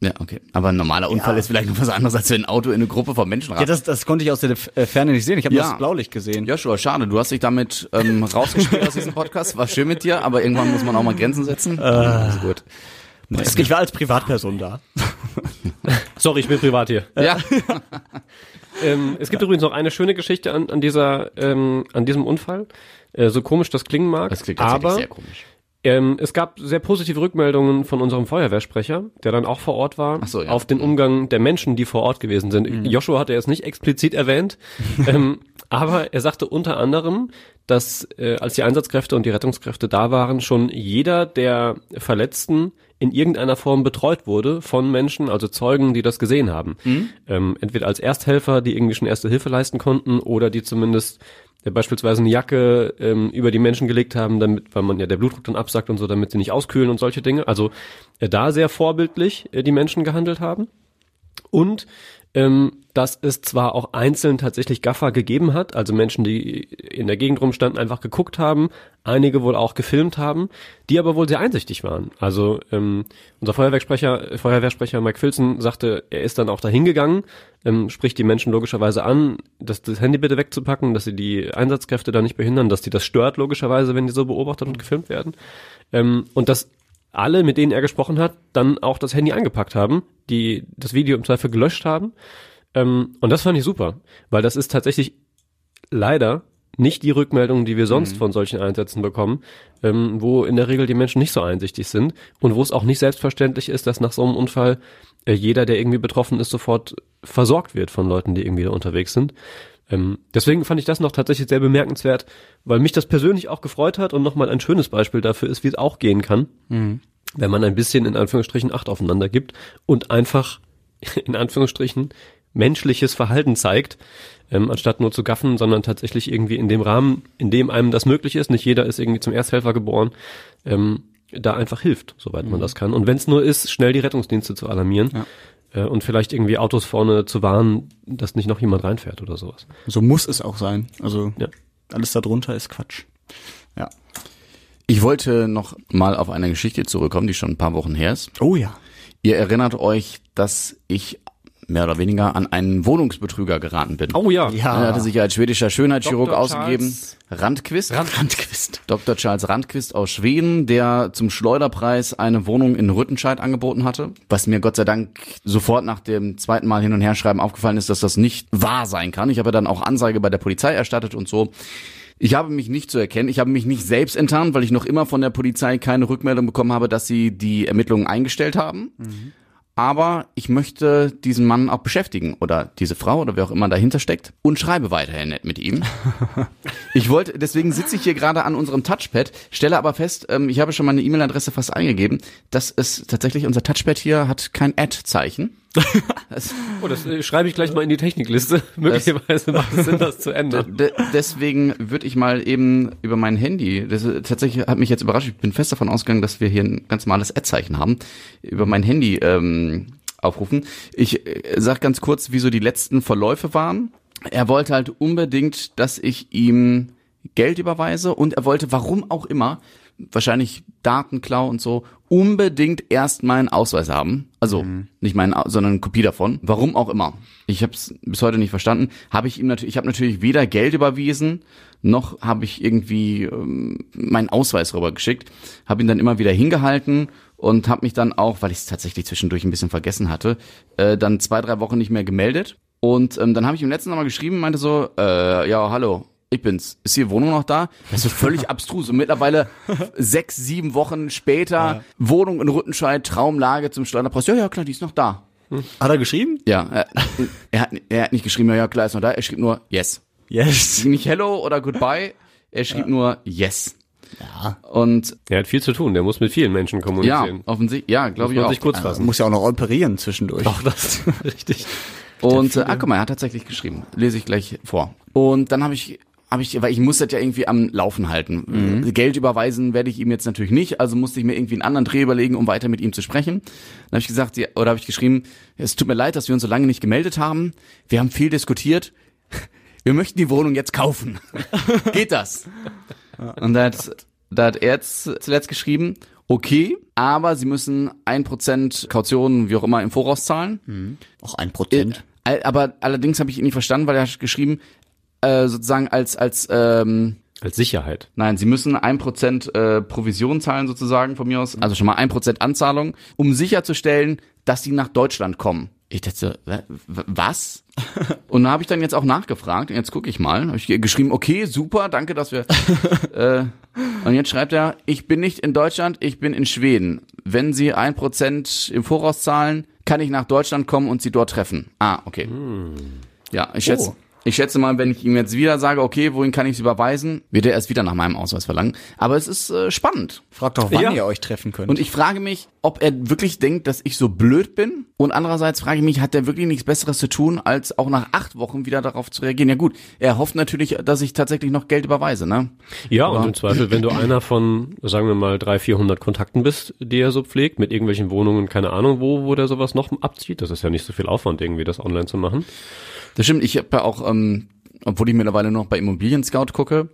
Ja, okay. Aber ein normaler Unfall ist vielleicht noch was anderes, als wenn ein Auto in eine Gruppe von Menschen Ja, rast. das, das konnte ich aus der äh, Ferne nicht sehen. Ich habe Ja. nur das Blaulicht gesehen. Joshua, schade, du hast dich damit ähm, rausgespielt aus diesem Podcast. War schön mit dir, aber irgendwann muss man auch mal Grenzen setzen. Äh. also gut. Ich war als Privatperson da. Sorry, ich bin privat hier. Ja, Ähm, es gibt übrigens noch eine schöne Geschichte an, an dieser, ähm, an diesem Unfall. Äh, so komisch das klingen mag. das klingt tatsächlich aber sehr komisch. Ähm, es gab sehr positive Rückmeldungen von unserem Feuerwehrsprecher, der dann auch vor Ort war, so, ja. auf den Umgang der Menschen, die vor Ort gewesen sind. Joshua hat er jetzt nicht explizit erwähnt, ähm, aber er sagte unter anderem, dass äh, als die Einsatzkräfte und die Rettungskräfte da waren, schon jeder der Verletzten in irgendeiner Form betreut wurde von Menschen, also Zeugen, die das gesehen haben. Ähm, entweder als Ersthelfer, die irgendwie schon erste Hilfe leisten konnten, oder die zumindest beispielsweise eine Jacke ähm, über die Menschen gelegt haben, damit, weil man ja der Blutdruck dann absackt und so, damit sie nicht auskühlen und solche Dinge. Also äh, da sehr vorbildlich äh, die Menschen gehandelt haben. Und ähm, dass es zwar auch einzeln tatsächlich Gaffer gegeben hat, also Menschen, die in der Gegend rumstanden, einfach geguckt haben, einige wohl auch gefilmt haben, die aber wohl sehr einsichtig waren. Also ähm, unser Feuerwehrsprecher, Feuerwehrsprecher Mike Filzen sagte, er ist dann auch dahin gegangen, ähm, spricht die Menschen logischerweise an, dass das Handy bitte wegzupacken, dass sie die Einsatzkräfte da nicht behindern, dass die das stört logischerweise, wenn die so beobachtet und gefilmt werden. Ähm, und dass alle, mit denen er gesprochen hat, dann auch das Handy eingepackt haben, die das Video im Zweifel gelöscht haben. Ähm, und das fand ich super, weil das ist tatsächlich leider nicht die Rückmeldung, die wir sonst von solchen Einsätzen bekommen, ähm, wo in der Regel die Menschen nicht so einsichtig sind und wo es auch nicht selbstverständlich ist, dass nach so einem Unfall äh, jeder, der irgendwie betroffen ist, sofort versorgt wird von Leuten, die irgendwie da unterwegs sind. Ähm, deswegen fand ich das noch tatsächlich sehr bemerkenswert, weil mich das persönlich auch gefreut hat und nochmal ein schönes Beispiel dafür ist, wie es auch gehen kann, wenn man ein bisschen in Anführungsstrichen Acht aufeinander gibt und einfach in Anführungsstrichen menschliches Verhalten zeigt, ähm, anstatt nur zu gaffen, sondern tatsächlich irgendwie in dem Rahmen, in dem einem das möglich ist, nicht jeder ist irgendwie zum Ersthelfer geboren, ähm, da einfach hilft, soweit man das kann. Und wenn es nur ist, schnell die Rettungsdienste zu alarmieren äh, und vielleicht irgendwie Autos vorne zu warnen, dass nicht noch jemand reinfährt oder sowas. So muss es auch sein. Also Ja. alles darunter ist Quatsch. Ja. Ich wollte noch mal auf eine Geschichte zurückkommen, die schon ein paar Wochen her ist. Oh ja. Ihr erinnert euch, dass ich mehr oder weniger an einen Wohnungsbetrüger geraten bin. Oh ja. Er hatte sich als schwedischer Schönheitschirurg Dr. ausgegeben. Randquist. Randquist. Dr. Charles Randquist aus Schweden, der zum Schleuderpreis eine Wohnung in Rüttenscheid angeboten hatte. Was mir Gott sei Dank sofort nach dem zweiten Mal hin und her schreiben aufgefallen ist, dass das nicht wahr sein kann. Ich habe dann auch Ansage bei der Polizei erstattet und so. Ich habe mich nicht zu erkennen. Ich habe mich nicht selbst enttarnt, weil ich noch immer von der Polizei keine Rückmeldung bekommen habe, dass sie die Ermittlungen eingestellt haben. Aber ich möchte diesen Mann auch beschäftigen oder diese Frau oder wer auch immer dahinter steckt und schreibe weiterhin nett mit ihm. Ich wollte, deswegen sitze ich hier gerade an unserem Touchpad, stelle aber fest, ähm, ich habe schon meine E-Mail-Adresse fast eingegeben, dass es tatsächlich unser Touchpad hier hat kein Ad-Zeichen. Das- Oh, das äh, schreibe ich gleich mal in die Technikliste. Möglicherweise macht es Sinn, das zu ändern. De deswegen würde ich mal eben über mein Handy, das äh, tatsächlich hat mich jetzt überrascht, ich bin fest davon ausgegangen, dass wir hier ein ganz normales Ad-Zeichen haben, über mein Handy ähm, aufrufen. Ich äh, sag ganz kurz, wie so die letzten Verläufe waren. Er wollte halt unbedingt, dass ich ihm Geld überweise und er wollte, warum auch immer, wahrscheinlich Datenklau und so, unbedingt erst meinen Ausweis haben. Also nicht meinen, sondern eine Kopie davon. Warum auch immer. Ich habe es bis heute nicht verstanden. Habe ich ihm natürlich, ich habe natürlich weder Geld überwiesen, noch habe ich irgendwie ähm, meinen Ausweis rübergeschickt. Habe ihn dann immer wieder hingehalten und habe mich dann auch, weil ich es tatsächlich zwischendurch ein bisschen vergessen hatte, äh, dann zwei, drei Wochen nicht mehr gemeldet. Und ähm, dann habe ich ihm letzten Mal geschrieben, meinte so, äh, ja, hallo, ich bin's. Ist die Wohnung noch da? Das ist völlig abstrus. Und mittlerweile sechs, sieben Wochen später, Wohnung in Rüttenscheid, Traumlage zum Schleuderpreis. Ja, ja, klar, die ist noch da. Hat er geschrieben? Ja, er, er, hat, er hat nicht geschrieben, ja, ja, klar, ist noch da. Er schrieb nur yes. Yes. Nicht hello oder goodbye. Er schrieb nur yes. Ja. Und Er hat viel zu tun, der muss mit vielen Menschen ja, kommunizieren. offensichtlich, ja, glaube ich auch. sich kurz fassen. Muss ja auch noch operieren zwischendurch. Auch das, richtig. Und äh, ah, guck mal, er hat tatsächlich geschrieben. Lese ich gleich vor. Und dann habe ich habe ich, weil ich muss das ja irgendwie am Laufen halten. Geld überweisen werde ich ihm jetzt natürlich nicht, also musste ich mir irgendwie einen anderen Dreh überlegen, um weiter mit ihm zu sprechen. Dann habe ich gesagt, oder habe ich geschrieben, es tut mir leid, dass wir uns so lange nicht gemeldet haben. Wir haben viel diskutiert. Wir möchten die Wohnung jetzt kaufen. Geht das? Und da hat, da hat er zuletzt geschrieben, okay, aber sie müssen ein Prozent Kaution, wie auch immer, im Voraus zahlen. Auch ein Prozent. Äh, aber allerdings habe ich ihn nicht verstanden, weil er hat geschrieben, äh, sozusagen als, als, ähm, Als Sicherheit. nein, sie müssen ein Prozent äh, Provision zahlen sozusagen von mir aus, also schon mal ein Prozent Anzahlung, um sicherzustellen, dass sie nach Deutschland kommen. Ich dachte, was? Und da habe ich dann jetzt auch nachgefragt und jetzt gucke ich mal. Habe ich geschrieben, okay, super, danke, dass wir. äh, und jetzt schreibt er, ich bin nicht in Deutschland, ich bin in Schweden. Wenn Sie ein Prozent im Voraus zahlen, kann ich nach Deutschland kommen und Sie dort treffen. Ah, okay. Ja, ich schätze. Oh. Ich schätze mal, wenn ich ihm jetzt wieder sage, okay, wohin kann ich es überweisen, wird er erst wieder nach meinem Ausweis verlangen. Aber es ist äh, spannend. Fragt doch, wann Ja. ihr euch treffen könnt. Und ich frage mich, ob er wirklich denkt, dass ich so blöd bin. Und andererseits frage ich mich, hat er wirklich nichts Besseres zu tun, als auch nach acht Wochen wieder darauf zu reagieren? Ja gut, er hofft natürlich, dass ich tatsächlich noch Geld überweise, ne? Ja, und im Zweifel, wenn du einer von, sagen wir mal, 300, 400 Kontakten bist, die er so pflegt, mit irgendwelchen Wohnungen, keine Ahnung wo, wo der sowas noch abzieht, das ist ja nicht so viel Aufwand, irgendwie das online zu machen. Das stimmt, ich habe ja auch, ähm, obwohl ich mittlerweile noch bei Immobilien Scout gucke,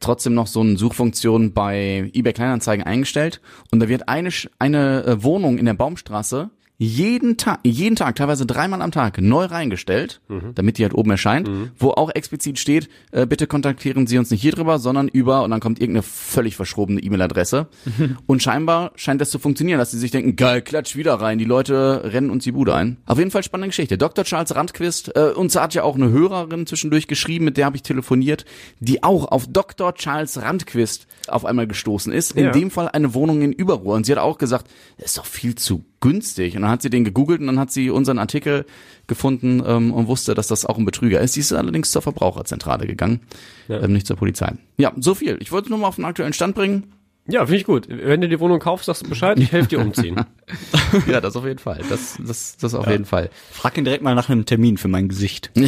trotzdem noch so eine Suchfunktion bei eBay Kleinanzeigen eingestellt. Und da wird eine, eine äh, Wohnung in der Baumstraße jeden Tag, jeden Tag, teilweise dreimal am Tag neu reingestellt, damit die halt oben erscheint, wo auch explizit steht, äh, bitte kontaktieren Sie uns nicht hier drüber, sondern über, und dann kommt irgendeine völlig verschrobene E-Mail-Adresse. Und scheinbar scheint das zu funktionieren, dass sie sich denken, geil, klatsch wieder rein, die Leute rennen uns die Bude ein. Auf jeden Fall spannende Geschichte. Dr. Charles Randquist, äh, uns hat ja auch eine Hörerin zwischendurch geschrieben, mit der habe ich telefoniert, die auch auf Dr. Charles Randquist auf einmal gestoßen ist. In Ja. dem Fall eine Wohnung in Überruhr. Und sie hat auch gesagt, das ist doch viel zu günstig. Und dann hat sie den gegoogelt und dann hat sie unseren Artikel gefunden ähm, und wusste, dass das auch ein Betrüger ist. Sie ist allerdings zur Verbraucherzentrale gegangen, ähm, nicht zur Polizei. Ja, so viel. Ich wollte nur mal auf den aktuellen Stand bringen. Ja, finde ich gut. Wenn du die Wohnung kaufst, sagst du Bescheid, ich helfe dir umziehen. ja, das auf jeden Fall. Das, das, das auf jeden Fall. Frag ihn direkt mal nach einem Termin für mein Gesicht.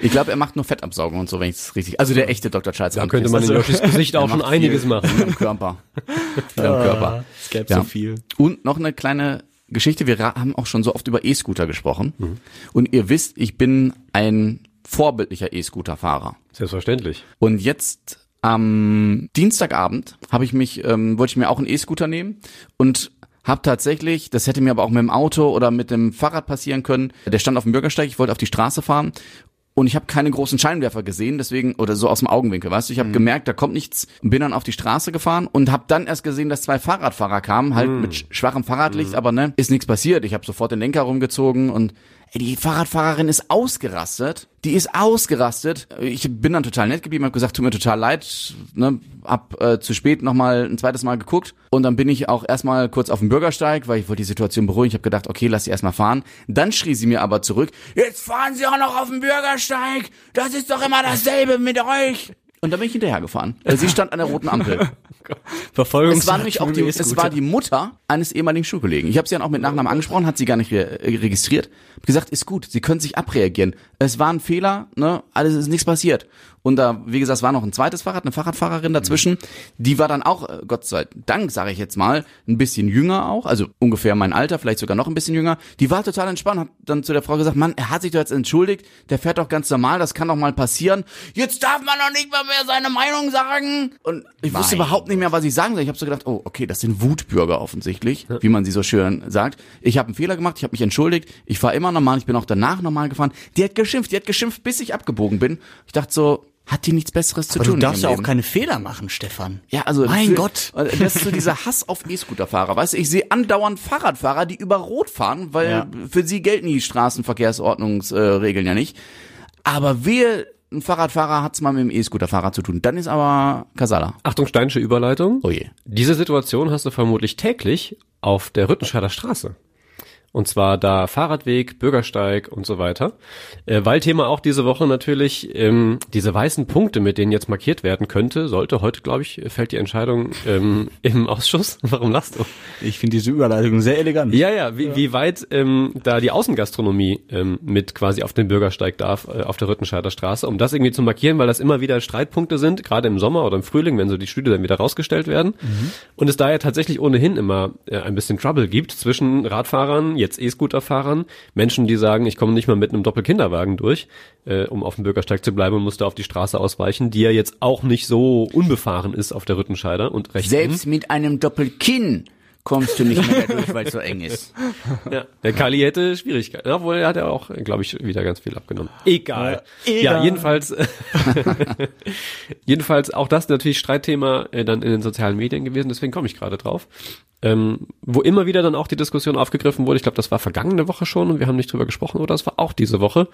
Ich glaube, er macht nur Fettabsaugung und so, wenn ich es richtig. Also der echte Dr. Charles Da könnte man in also, Joshis Gesicht auch schon einiges machen. Am Körper. Am Körper. Es gäbe Ja. so viel. Und noch eine kleine Geschichte. Wir haben auch schon so oft über E-Scooter gesprochen. Mhm. Und ihr wisst, ich bin ein vorbildlicher E-Scooter-Fahrer. Selbstverständlich. Und jetzt am Dienstagabend habe ich mich, ähm, wollte ich mir auch einen E-Scooter nehmen und habe tatsächlich, das hätte mir aber auch mit dem Auto oder mit dem Fahrrad passieren können. Der stand auf dem Bürgersteig, ich wollte auf die Straße fahren und ich habe keine großen Scheinwerfer gesehen, deswegen oder so aus dem Augenwinkel, weißt du, ich habe gemerkt, da kommt nichts, bin dann auf die Straße gefahren und habe dann erst gesehen, dass zwei Fahrradfahrer kamen, halt mit sch- schwachem Fahrradlicht, aber ne, ist nichts passiert. Ich habe sofort den Lenker rumgezogen und die Fahrradfahrerin ist ausgerastet. Die ist ausgerastet. Ich bin dann total nett geblieben, habe gesagt, tut mir total leid, ne, hab äh, zu spät nochmal ein zweites Mal geguckt und dann bin ich auch erstmal kurz auf dem Bürgersteig, weil ich wollte die Situation beruhigen. Ich habe gedacht, okay, lass sie erstmal fahren. Dann schrie sie mir aber zurück, jetzt fahren Sie auch noch auf dem Bürgersteig. Das ist doch immer dasselbe mit euch. Und dann bin ich hinterhergefahren. Äh, Sie stand an der roten Ampel. Verfolgungs Es war nämlich auch die, es war die Mutter eines ehemaligen Schulkollegen. Ich habe sie dann auch mit Nachnamen angesprochen, hat sie gar nicht re äh, registriert. Hab gesagt, ist gut, sie können sich abreagieren. Es war ein Fehler, ne, alles ist nichts passiert. Und da, wie gesagt, es war noch ein zweites Fahrrad, eine Fahrradfahrerin dazwischen. Die war dann auch, äh, Gott sei Dank, sage ich jetzt mal, ein bisschen jünger auch, also ungefähr mein Alter, vielleicht sogar noch ein bisschen jünger. Die war total entspannt, hat dann zu der Frau gesagt, Mann, er hat sich doch jetzt entschuldigt, der fährt doch ganz normal, das kann doch mal passieren. Jetzt darf man doch nicht mal mehr seine Meinung sagen. Und ich wusste überhaupt nicht mehr, was ich sagen soll. Ich habe so gedacht, oh, okay, das sind Wutbürger offensichtlich, wie man sie so schön sagt. Ich habe einen Fehler gemacht, ich habe mich entschuldigt, ich fahre immer normal, ich bin auch danach normal gefahren. Die hat geschimpft, die hat geschimpft, bis ich abgebogen bin. Ich dachte so, hat die nichts Besseres zu Aber tun? du darfst ja auch keine Fehler machen, Stefan. Ja, also Mein für- Gott. Das ist so dieser Hass auf E-Scooter-Fahrer. Weißt du, ich sehe andauernd Fahrradfahrer, die über Rot fahren, weil Ja. für sie gelten die Straßenverkehrsordnungsregeln ja nicht. Aber wir, ein Fahrradfahrer hat's mal mit dem E-Scooter-Fahrer zu tun. Dann ist aber Kasala. Achtung, steinische Überleitung. Oh je. Diese Situation hast du vermutlich täglich auf der Rüttenscheider Straße. Und zwar da Fahrradweg, Bürgersteig und so weiter. Äh, weil Thema auch diese Woche natürlich ähm, diese weißen Punkte, mit denen jetzt markiert werden könnte, sollte heute, glaube ich, fällt die Entscheidung ähm, im Ausschuss. Warum lachst du? Ich finde diese Überleitung sehr elegant. Ja, ja, wie, wie weit ähm, da die Außengastronomie ähm, mit quasi auf den Bürgersteig darf, äh, auf der Rüttenscheider Straße, um das irgendwie zu markieren, weil das immer wieder Streitpunkte sind, gerade im Sommer oder im Frühling, wenn so die Stühle dann wieder rausgestellt werden. Und es da ja tatsächlich ohnehin immer äh, ein bisschen Trouble gibt zwischen Radfahrern, jetzt E-Scooter-Fahrern, Menschen, die sagen, ich komme nicht mal mit einem Doppelkinderwagen durch, äh, um auf dem Bürgersteig zu bleiben und musste auf die Straße ausweichen, die ja jetzt auch nicht so unbefahren ist auf der Rüttenscheider und recht Selbst mit einem Doppelkinn kommst du nicht mehr durch, weil es so eng ist. Ja, der Kali hätte Schwierigkeiten, obwohl er hat ja auch, glaube ich, wieder ganz viel abgenommen. Egal. Ja, Ja, egal. jedenfalls, jedenfalls auch das natürlich Streitthema äh, dann in den sozialen Medien gewesen, deswegen komme ich gerade drauf. Ähm, wo immer wieder dann auch die Diskussion aufgegriffen wurde, ich glaube, das war vergangene Woche schon und wir haben nicht drüber gesprochen, oder das war auch diese Woche,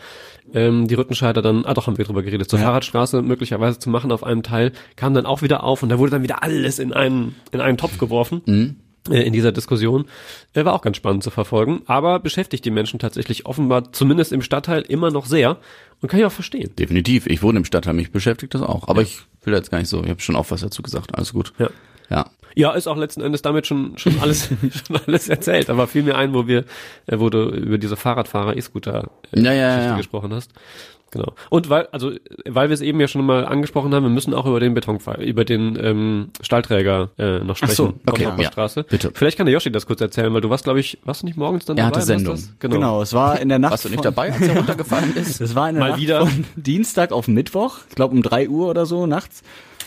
ähm, die Rüttenscheider dann, ah doch, haben wir drüber geredet, zur Fahrradstraße möglicherweise zu machen auf einem Teil, kam dann auch wieder auf und da wurde dann wieder alles in einen, in einen Topf geworfen äh, in dieser Diskussion. Äh, war auch ganz spannend zu verfolgen, aber beschäftigt die Menschen tatsächlich offenbar, zumindest im Stadtteil, immer noch sehr und kann ich auch verstehen. Definitiv. Ich wohne im Stadtteil, mich beschäftigt das auch. Aber ich will jetzt gar nicht so. Ich habe schon auch was dazu gesagt. Alles gut. Ja. Ja. Ja, ist auch letzten Endes damit schon schon alles schon alles erzählt, aber fiel mir ein, wo wir äh, wo du über diese Fahrradfahrer E-Scooter äh, Ja, ja, ja, ja. gesprochen hast. Genau. Und weil also weil wir es eben ja schon mal angesprochen haben, wir müssen auch über den Betonfall, über den ähm, Stahlträger äh, noch sprechen. so, okay, ja. Straße. Bitte. Vielleicht kann der Yoshi das kurz erzählen, weil du warst glaube ich, warst du nicht morgens dann Er dabei? hatte Warst Sendung. Genau. Genau. es war in der Nacht. Warst du nicht dabei, als er runtergefallen ist? Das war in der Mal Nacht wieder. von Dienstag auf Mittwoch, ich glaube um drei Uhr oder so nachts.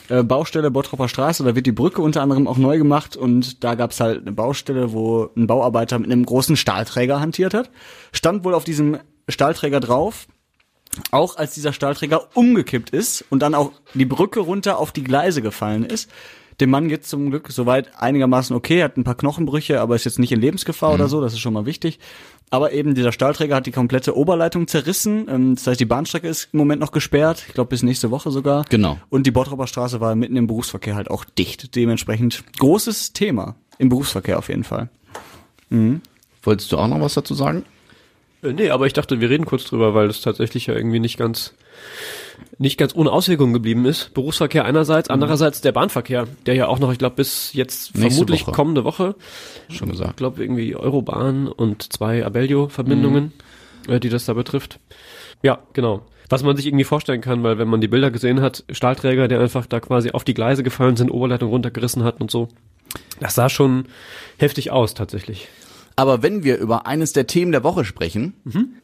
Äh, Baustelle Bottroper Straße, da wird die Brücke unter anderem auch neu gemacht und da gab's halt eine Baustelle, wo ein Bauarbeiter mit einem großen Stahlträger hantiert hat. Stand wohl auf diesem Stahlträger drauf, auch als dieser Stahlträger umgekippt ist und dann auch die Brücke runter auf die Gleise gefallen ist. Dem Mann geht's zum Glück soweit einigermaßen okay, hat ein paar Knochenbrüche, aber ist jetzt nicht in Lebensgefahr oder so, das ist schon mal wichtig. Aber eben dieser Stahlträger hat die komplette Oberleitung zerrissen. Ähm, Das heißt, die Bahnstrecke ist im Moment noch gesperrt. Ich glaube, bis nächste Woche sogar. Genau. Und die Bottroper Straße war mitten im Berufsverkehr halt auch dicht. Dementsprechend großes Thema im Berufsverkehr auf jeden Fall. Wolltest du auch noch was dazu sagen? Äh, nee, aber ich dachte, wir reden kurz drüber, weil das tatsächlich ja irgendwie nicht ganz nicht ganz ohne Auswirkungen geblieben ist. Berufsverkehr einerseits, andererseits der Bahnverkehr, der ja auch noch, ich glaube, bis jetzt Nächste vermutlich Woche. kommende Woche, Schon ich gesagt. glaube irgendwie Eurobahn und zwei Abellio-Verbindungen, äh, die das da betrifft. Ja, genau. Was man sich irgendwie vorstellen kann, weil wenn man die Bilder gesehen hat, Stahlträger, der einfach da quasi auf die Gleise gefallen sind, Oberleitung runtergerissen hat und so. Das sah schon heftig aus, tatsächlich. Aber wenn wir über eines der Themen der Woche sprechen,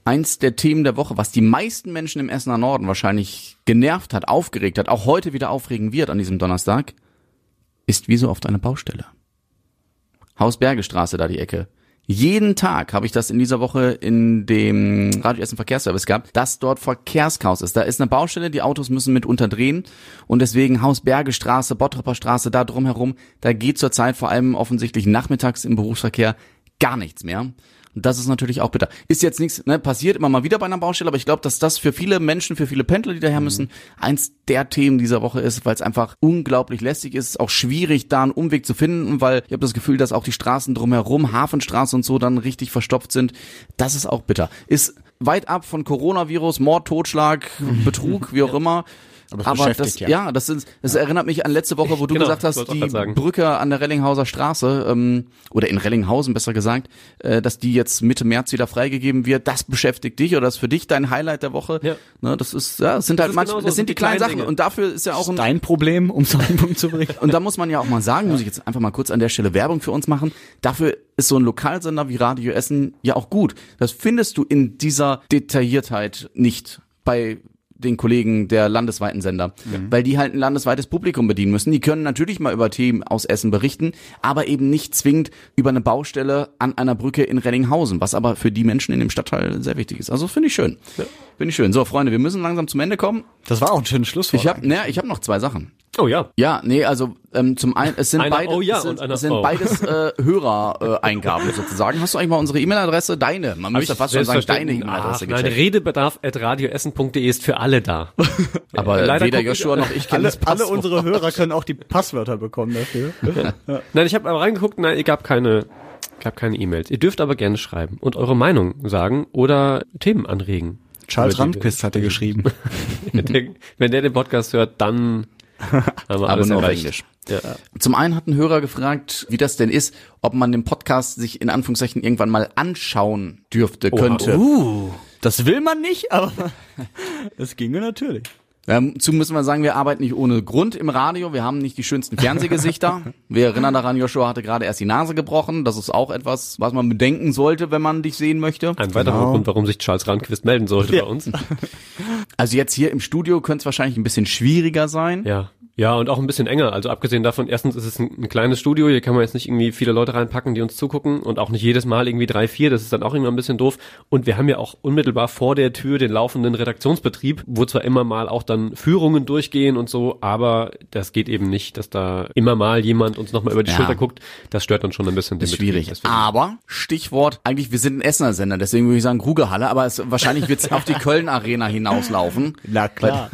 eins der Themen der Woche, was die meisten Menschen im Essener Norden wahrscheinlich genervt hat, aufgeregt hat, auch heute wieder aufregen wird an diesem Donnerstag, ist wie so oft eine Baustelle. Hausbergestraße, da die Ecke. Jeden Tag habe ich das in dieser Woche in dem Radio Essen Verkehrsservice gehabt, dass dort Verkehrschaos ist. Da ist eine Baustelle, die Autos müssen mit unterdrehen und deswegen Hausbergestraße, Bottroper Straße, da drumherum, da geht zurzeit vor allem offensichtlich nachmittags im Berufsverkehr gar nichts mehr. Und das ist natürlich auch bitter. Ist jetzt nichts, ne, passiert immer mal wieder bei einer Baustelle, aber ich glaube, dass das für viele Menschen, für viele Pendler, die daher müssen, eins der Themen dieser Woche ist, weil es einfach unglaublich lästig ist, auch schwierig, da einen Umweg zu finden, weil ich habe das Gefühl, dass auch die Straßen drumherum, Hafenstraße und so, dann richtig verstopft sind. Das ist auch bitter. Ist weit ab von Coronavirus, Mord, Totschlag, Betrug, wie auch immer. Aber Aber das, ja, ja. das, ist, das erinnert mich an letzte Woche, wo du Genau, gesagt hast, die. Brücke an der Rellinghauser Straße, ähm, oder in Rellinghausen besser gesagt, äh, dass die jetzt Mitte März wieder freigegeben wird, das beschäftigt dich oder ist für dich dein Highlight der Woche. Ja. Ne, das ist, ja, das sind halt manchmal, das sind die kleinen Sachen. Dinge. Und dafür ist ja auch ein, Dein Problem, um es auf den Punkt zu bringen. und da muss man ja auch mal sagen, muss ich jetzt einfach mal kurz an der Stelle Werbung für uns machen. Dafür ist so ein Lokalsender wie Radio Essen ja auch gut. Das findest du in dieser Detailliertheit nicht bei den Kollegen der landesweiten Sender, weil die halt ein landesweites Publikum bedienen müssen. Die können natürlich mal über Themen aus Essen berichten, aber eben nicht zwingend über eine Baustelle an einer Brücke in Rellinghausen, was aber für die Menschen in dem Stadtteil sehr wichtig ist. Also finde ich schön. Finde ich schön. So, Freunde, wir müssen langsam zum Ende kommen. Das war auch ein schönes Schlusswort. Ich habe, naja, ich habe noch zwei Sachen. Oh ja. Ja, nee, also ähm, zum einen, es sind Einer beide, oh ja es sind, es sind oh. beides äh, Hörereingaben sozusagen. Hast du eigentlich mal unsere E-Mail-Adresse? Deine. Man müsste fast schon sagen, deine. E-Mail-Adresse Nein, redebedarf.radioessen.de ist für alle da. Aber Leider weder Joshua noch ich kennen alle, das alle unsere Hörer können auch die Passwörter bekommen dafür. Nein, ich habe aber reingeguckt, nein, ihr gab keine, gab keine E-Mails. Ihr dürft aber gerne schreiben und eure Meinung sagen oder Themen anregen. Charles Randquist hatte geschrieben. wenn, der, wenn der den Podcast hört, dann Aber nur auf. Englisch. Ja. Zum einen hat ein Hörer gefragt, wie das denn ist, ob man den Podcast sich in Anführungszeichen irgendwann mal anschauen dürfte, könnte. Uh, das will man nicht, aber es ginge natürlich. Dazu müssen wir sagen, wir arbeiten nicht ohne Grund im Radio. Wir haben nicht die schönsten Fernsehgesichter. wir erinnern daran, Joshua hatte gerade erst die Nase gebrochen. Das ist auch etwas, was man bedenken sollte, wenn man dich sehen möchte. Ein weiterer Grund, warum sich Charles Randquist melden sollte bei uns. Also jetzt hier im Studio könnte es wahrscheinlich ein bisschen schwieriger sein. Ja. Ja, und auch ein bisschen enger. Also abgesehen davon, erstens ist es ein, ein, kleines Studio, hier kann man jetzt nicht irgendwie viele Leute reinpacken, die uns zugucken und auch nicht jedes Mal irgendwie drei, vier, das ist dann auch immer ein bisschen doof. Und wir haben ja auch unmittelbar vor der Tür den laufenden Redaktionsbetrieb, wo zwar immer mal auch dann Führungen durchgehen und so, aber das geht eben nicht, dass da immer mal jemand uns nochmal über die Ja. Schulter guckt. Das stört dann schon ein bisschen den ist schwierig. Aber Stichwort, eigentlich, wir sind ein Essener Sender, deswegen würde ich sagen Grugehalle, aber es, wahrscheinlich wird es auf die Köln Arena hinauslaufen. Na klar.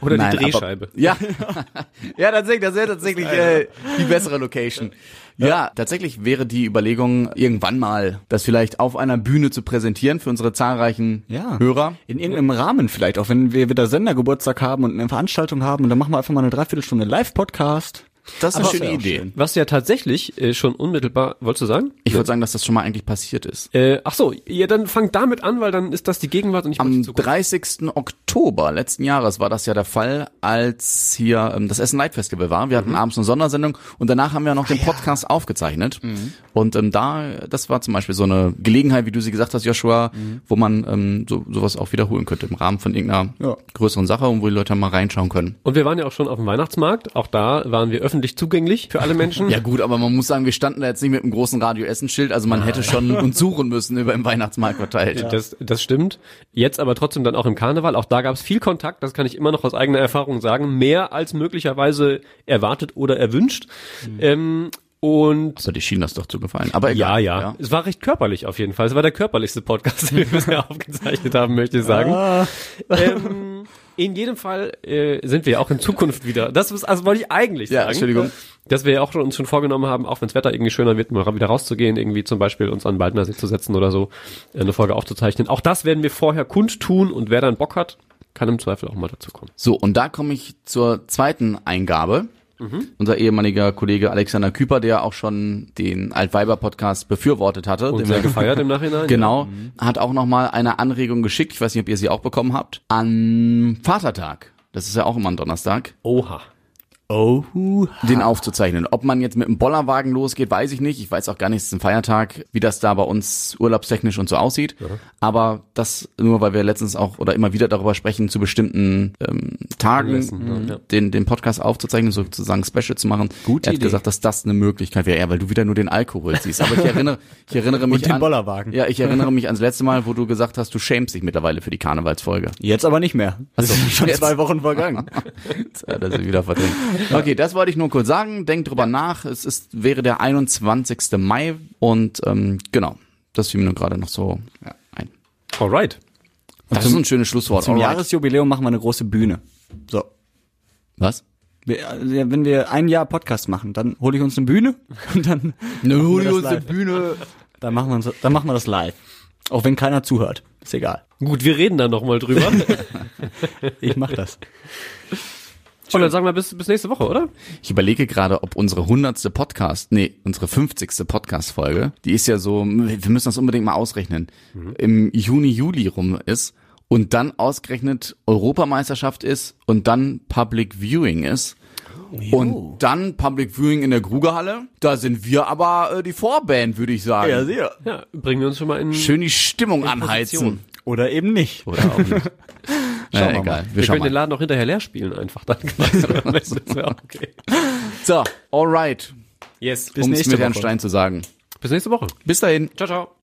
Oder Nein, die aber- Drehscheibe. Ja, ja, tatsächlich, das wäre tatsächlich äh, die bessere Location. Ja. tatsächlich wäre die Überlegung, irgendwann mal das vielleicht auf einer Bühne zu präsentieren für unsere zahlreichen Ja. Hörer. In irgendeinem Rahmen vielleicht, auch wenn wir wieder Sendergeburtstag haben und eine Veranstaltung haben und dann machen wir einfach mal eine Dreiviertelstunde Live-Podcast. Das ist eine schöne Idee. schön. Was ja tatsächlich äh, schon unmittelbar, wolltest du sagen? Ich würde sagen, dass das schon mal eigentlich passiert ist. Äh, ach so, ja, dann fang damit an, weil dann ist das die Gegenwart und ich Am Zukunft. 30. Oktober letzten Jahres war das ja der Fall, als hier ähm, das Essen Light Festival war. Wir hatten abends eine Sondersendung und danach haben wir noch den Podcast aufgezeichnet. Und ähm, da, das war zum Beispiel so eine Gelegenheit, wie du sie gesagt hast, Joshua, wo man ähm, so, sowas auch wiederholen könnte im Rahmen von irgendeiner Ja. größeren Sache und wo die Leute mal reinschauen können. Und wir waren ja auch schon auf dem Weihnachtsmarkt. Auch da waren wir öffentlich zugänglich für alle Menschen. Ja gut, aber man muss sagen, wir standen da jetzt nicht mit einem großen Radio Essen Schild, also man hätte schon uns suchen müssen über im Weihnachtsmarkt verteilt. Das, das stimmt. Jetzt aber trotzdem dann auch im Karneval. Auch da gab es viel Kontakt, das kann ich immer noch aus eigener Erfahrung sagen. Mehr als möglicherweise erwartet oder erwünscht. Ähm, und So, die schien das doch zu gefallen. Aber ja, egal. ja, Es war recht körperlich auf jeden Fall. Es war der körperlichste Podcast, den wir bisher aufgezeichnet haben, möchte ich sagen. Ähm, in jedem Fall äh, sind wir auch in Zukunft wieder. Das ist, also wollte ich eigentlich Ja, sagen. Entschuldigung. Dass wir ja auch schon, uns schon vorgenommen haben, auch wenn das Wetter irgendwie schöner wird, mal wieder rauszugehen, irgendwie zum Beispiel uns an den Waldnersee zu setzen oder so, eine Folge aufzuzeichnen. Auch das werden wir vorher kundtun und wer dann Bock hat, kann im Zweifel auch mal dazu kommen. So, und da komme ich zur zweiten Eingabe. Unser ehemaliger Kollege Alexander Küper, der auch schon den Altweiber-Podcast befürwortet hatte. Und den sehr wir- gefeiert im Nachhinein. Genau, hat auch nochmal eine Anregung geschickt, ich weiß nicht, ob ihr sie auch bekommen habt, an Vatertag. Das ist ja auch immer ein Donnerstag. Oha. Oh. den aufzuzeichnen. Ob man jetzt mit einem Bollerwagen losgeht, weiß ich nicht. Ich weiß auch gar nicht, es ist ein Feiertag, wie das da bei uns urlaubstechnisch und so aussieht. Aber das nur, weil wir letztens auch oder immer wieder darüber sprechen, zu bestimmten ähm, Tagen ja. den, den Podcast aufzuzeichnen, sozusagen Special zu machen. Gute er hat Idee. gesagt, dass das eine Möglichkeit wäre, ja, weil du wieder nur den Alkohol siehst. Aber ich erinnere, ich erinnere mich den an, Bollerwagen. Ja, ich erinnere mich ans letzte Mal, wo du gesagt hast, du schämst dich mittlerweile für die Karnevalsfolge. Jetzt aber nicht mehr. Ist schon jetzt. zwei Wochen vergangen. Ja, das ist wieder verdrängt. Okay, das wollte ich nur kurz sagen. Denkt drüber nach. Es ist, wäre der 21. Mai und ähm, genau, das fiel mir nur gerade noch so ja, ein. Alright. Das ist ein schönes Schlusswort. Zum Alright. Jahresjubiläum machen wir eine große Bühne. So. Was? Wir, also, wenn wir ein Jahr Podcast machen, dann hole ich uns eine Bühne und dann, Ne, machen hol wir dir das uns eine live. Bühne. dann machen wir uns, dann machen wir das live. Auch wenn keiner zuhört. Ist egal. Gut, wir reden dann nochmal drüber. Ich mach das. Und dann sagen wir bis, bis nächste Woche, oder? Ich überlege gerade, ob unsere 100. Podcast, nee, unsere 50. Podcast-Folge, die ist ja so, wir müssen das unbedingt mal ausrechnen, im Juni, Juli rum ist und dann ausgerechnet Europameisterschaft ist und dann Public Viewing ist. Und dann Public Viewing in der Grugerhalle. Da sind wir aber äh, die Vorband, würde ich sagen. sehr. Ja, bringen wir uns schon mal in. Schön die Stimmung In anheizen. Position. Oder eben nicht. Oder auch nicht. Schauen ja, wir egal. Wir Wir schauen können den mal. Laden auch hinterher leer spielen einfach dann. okay. So, alright. Yes. Um es nächste mit Herrn Woche. Stein zu sagen. Bis nächste Woche. Bis dahin. Ciao, ciao.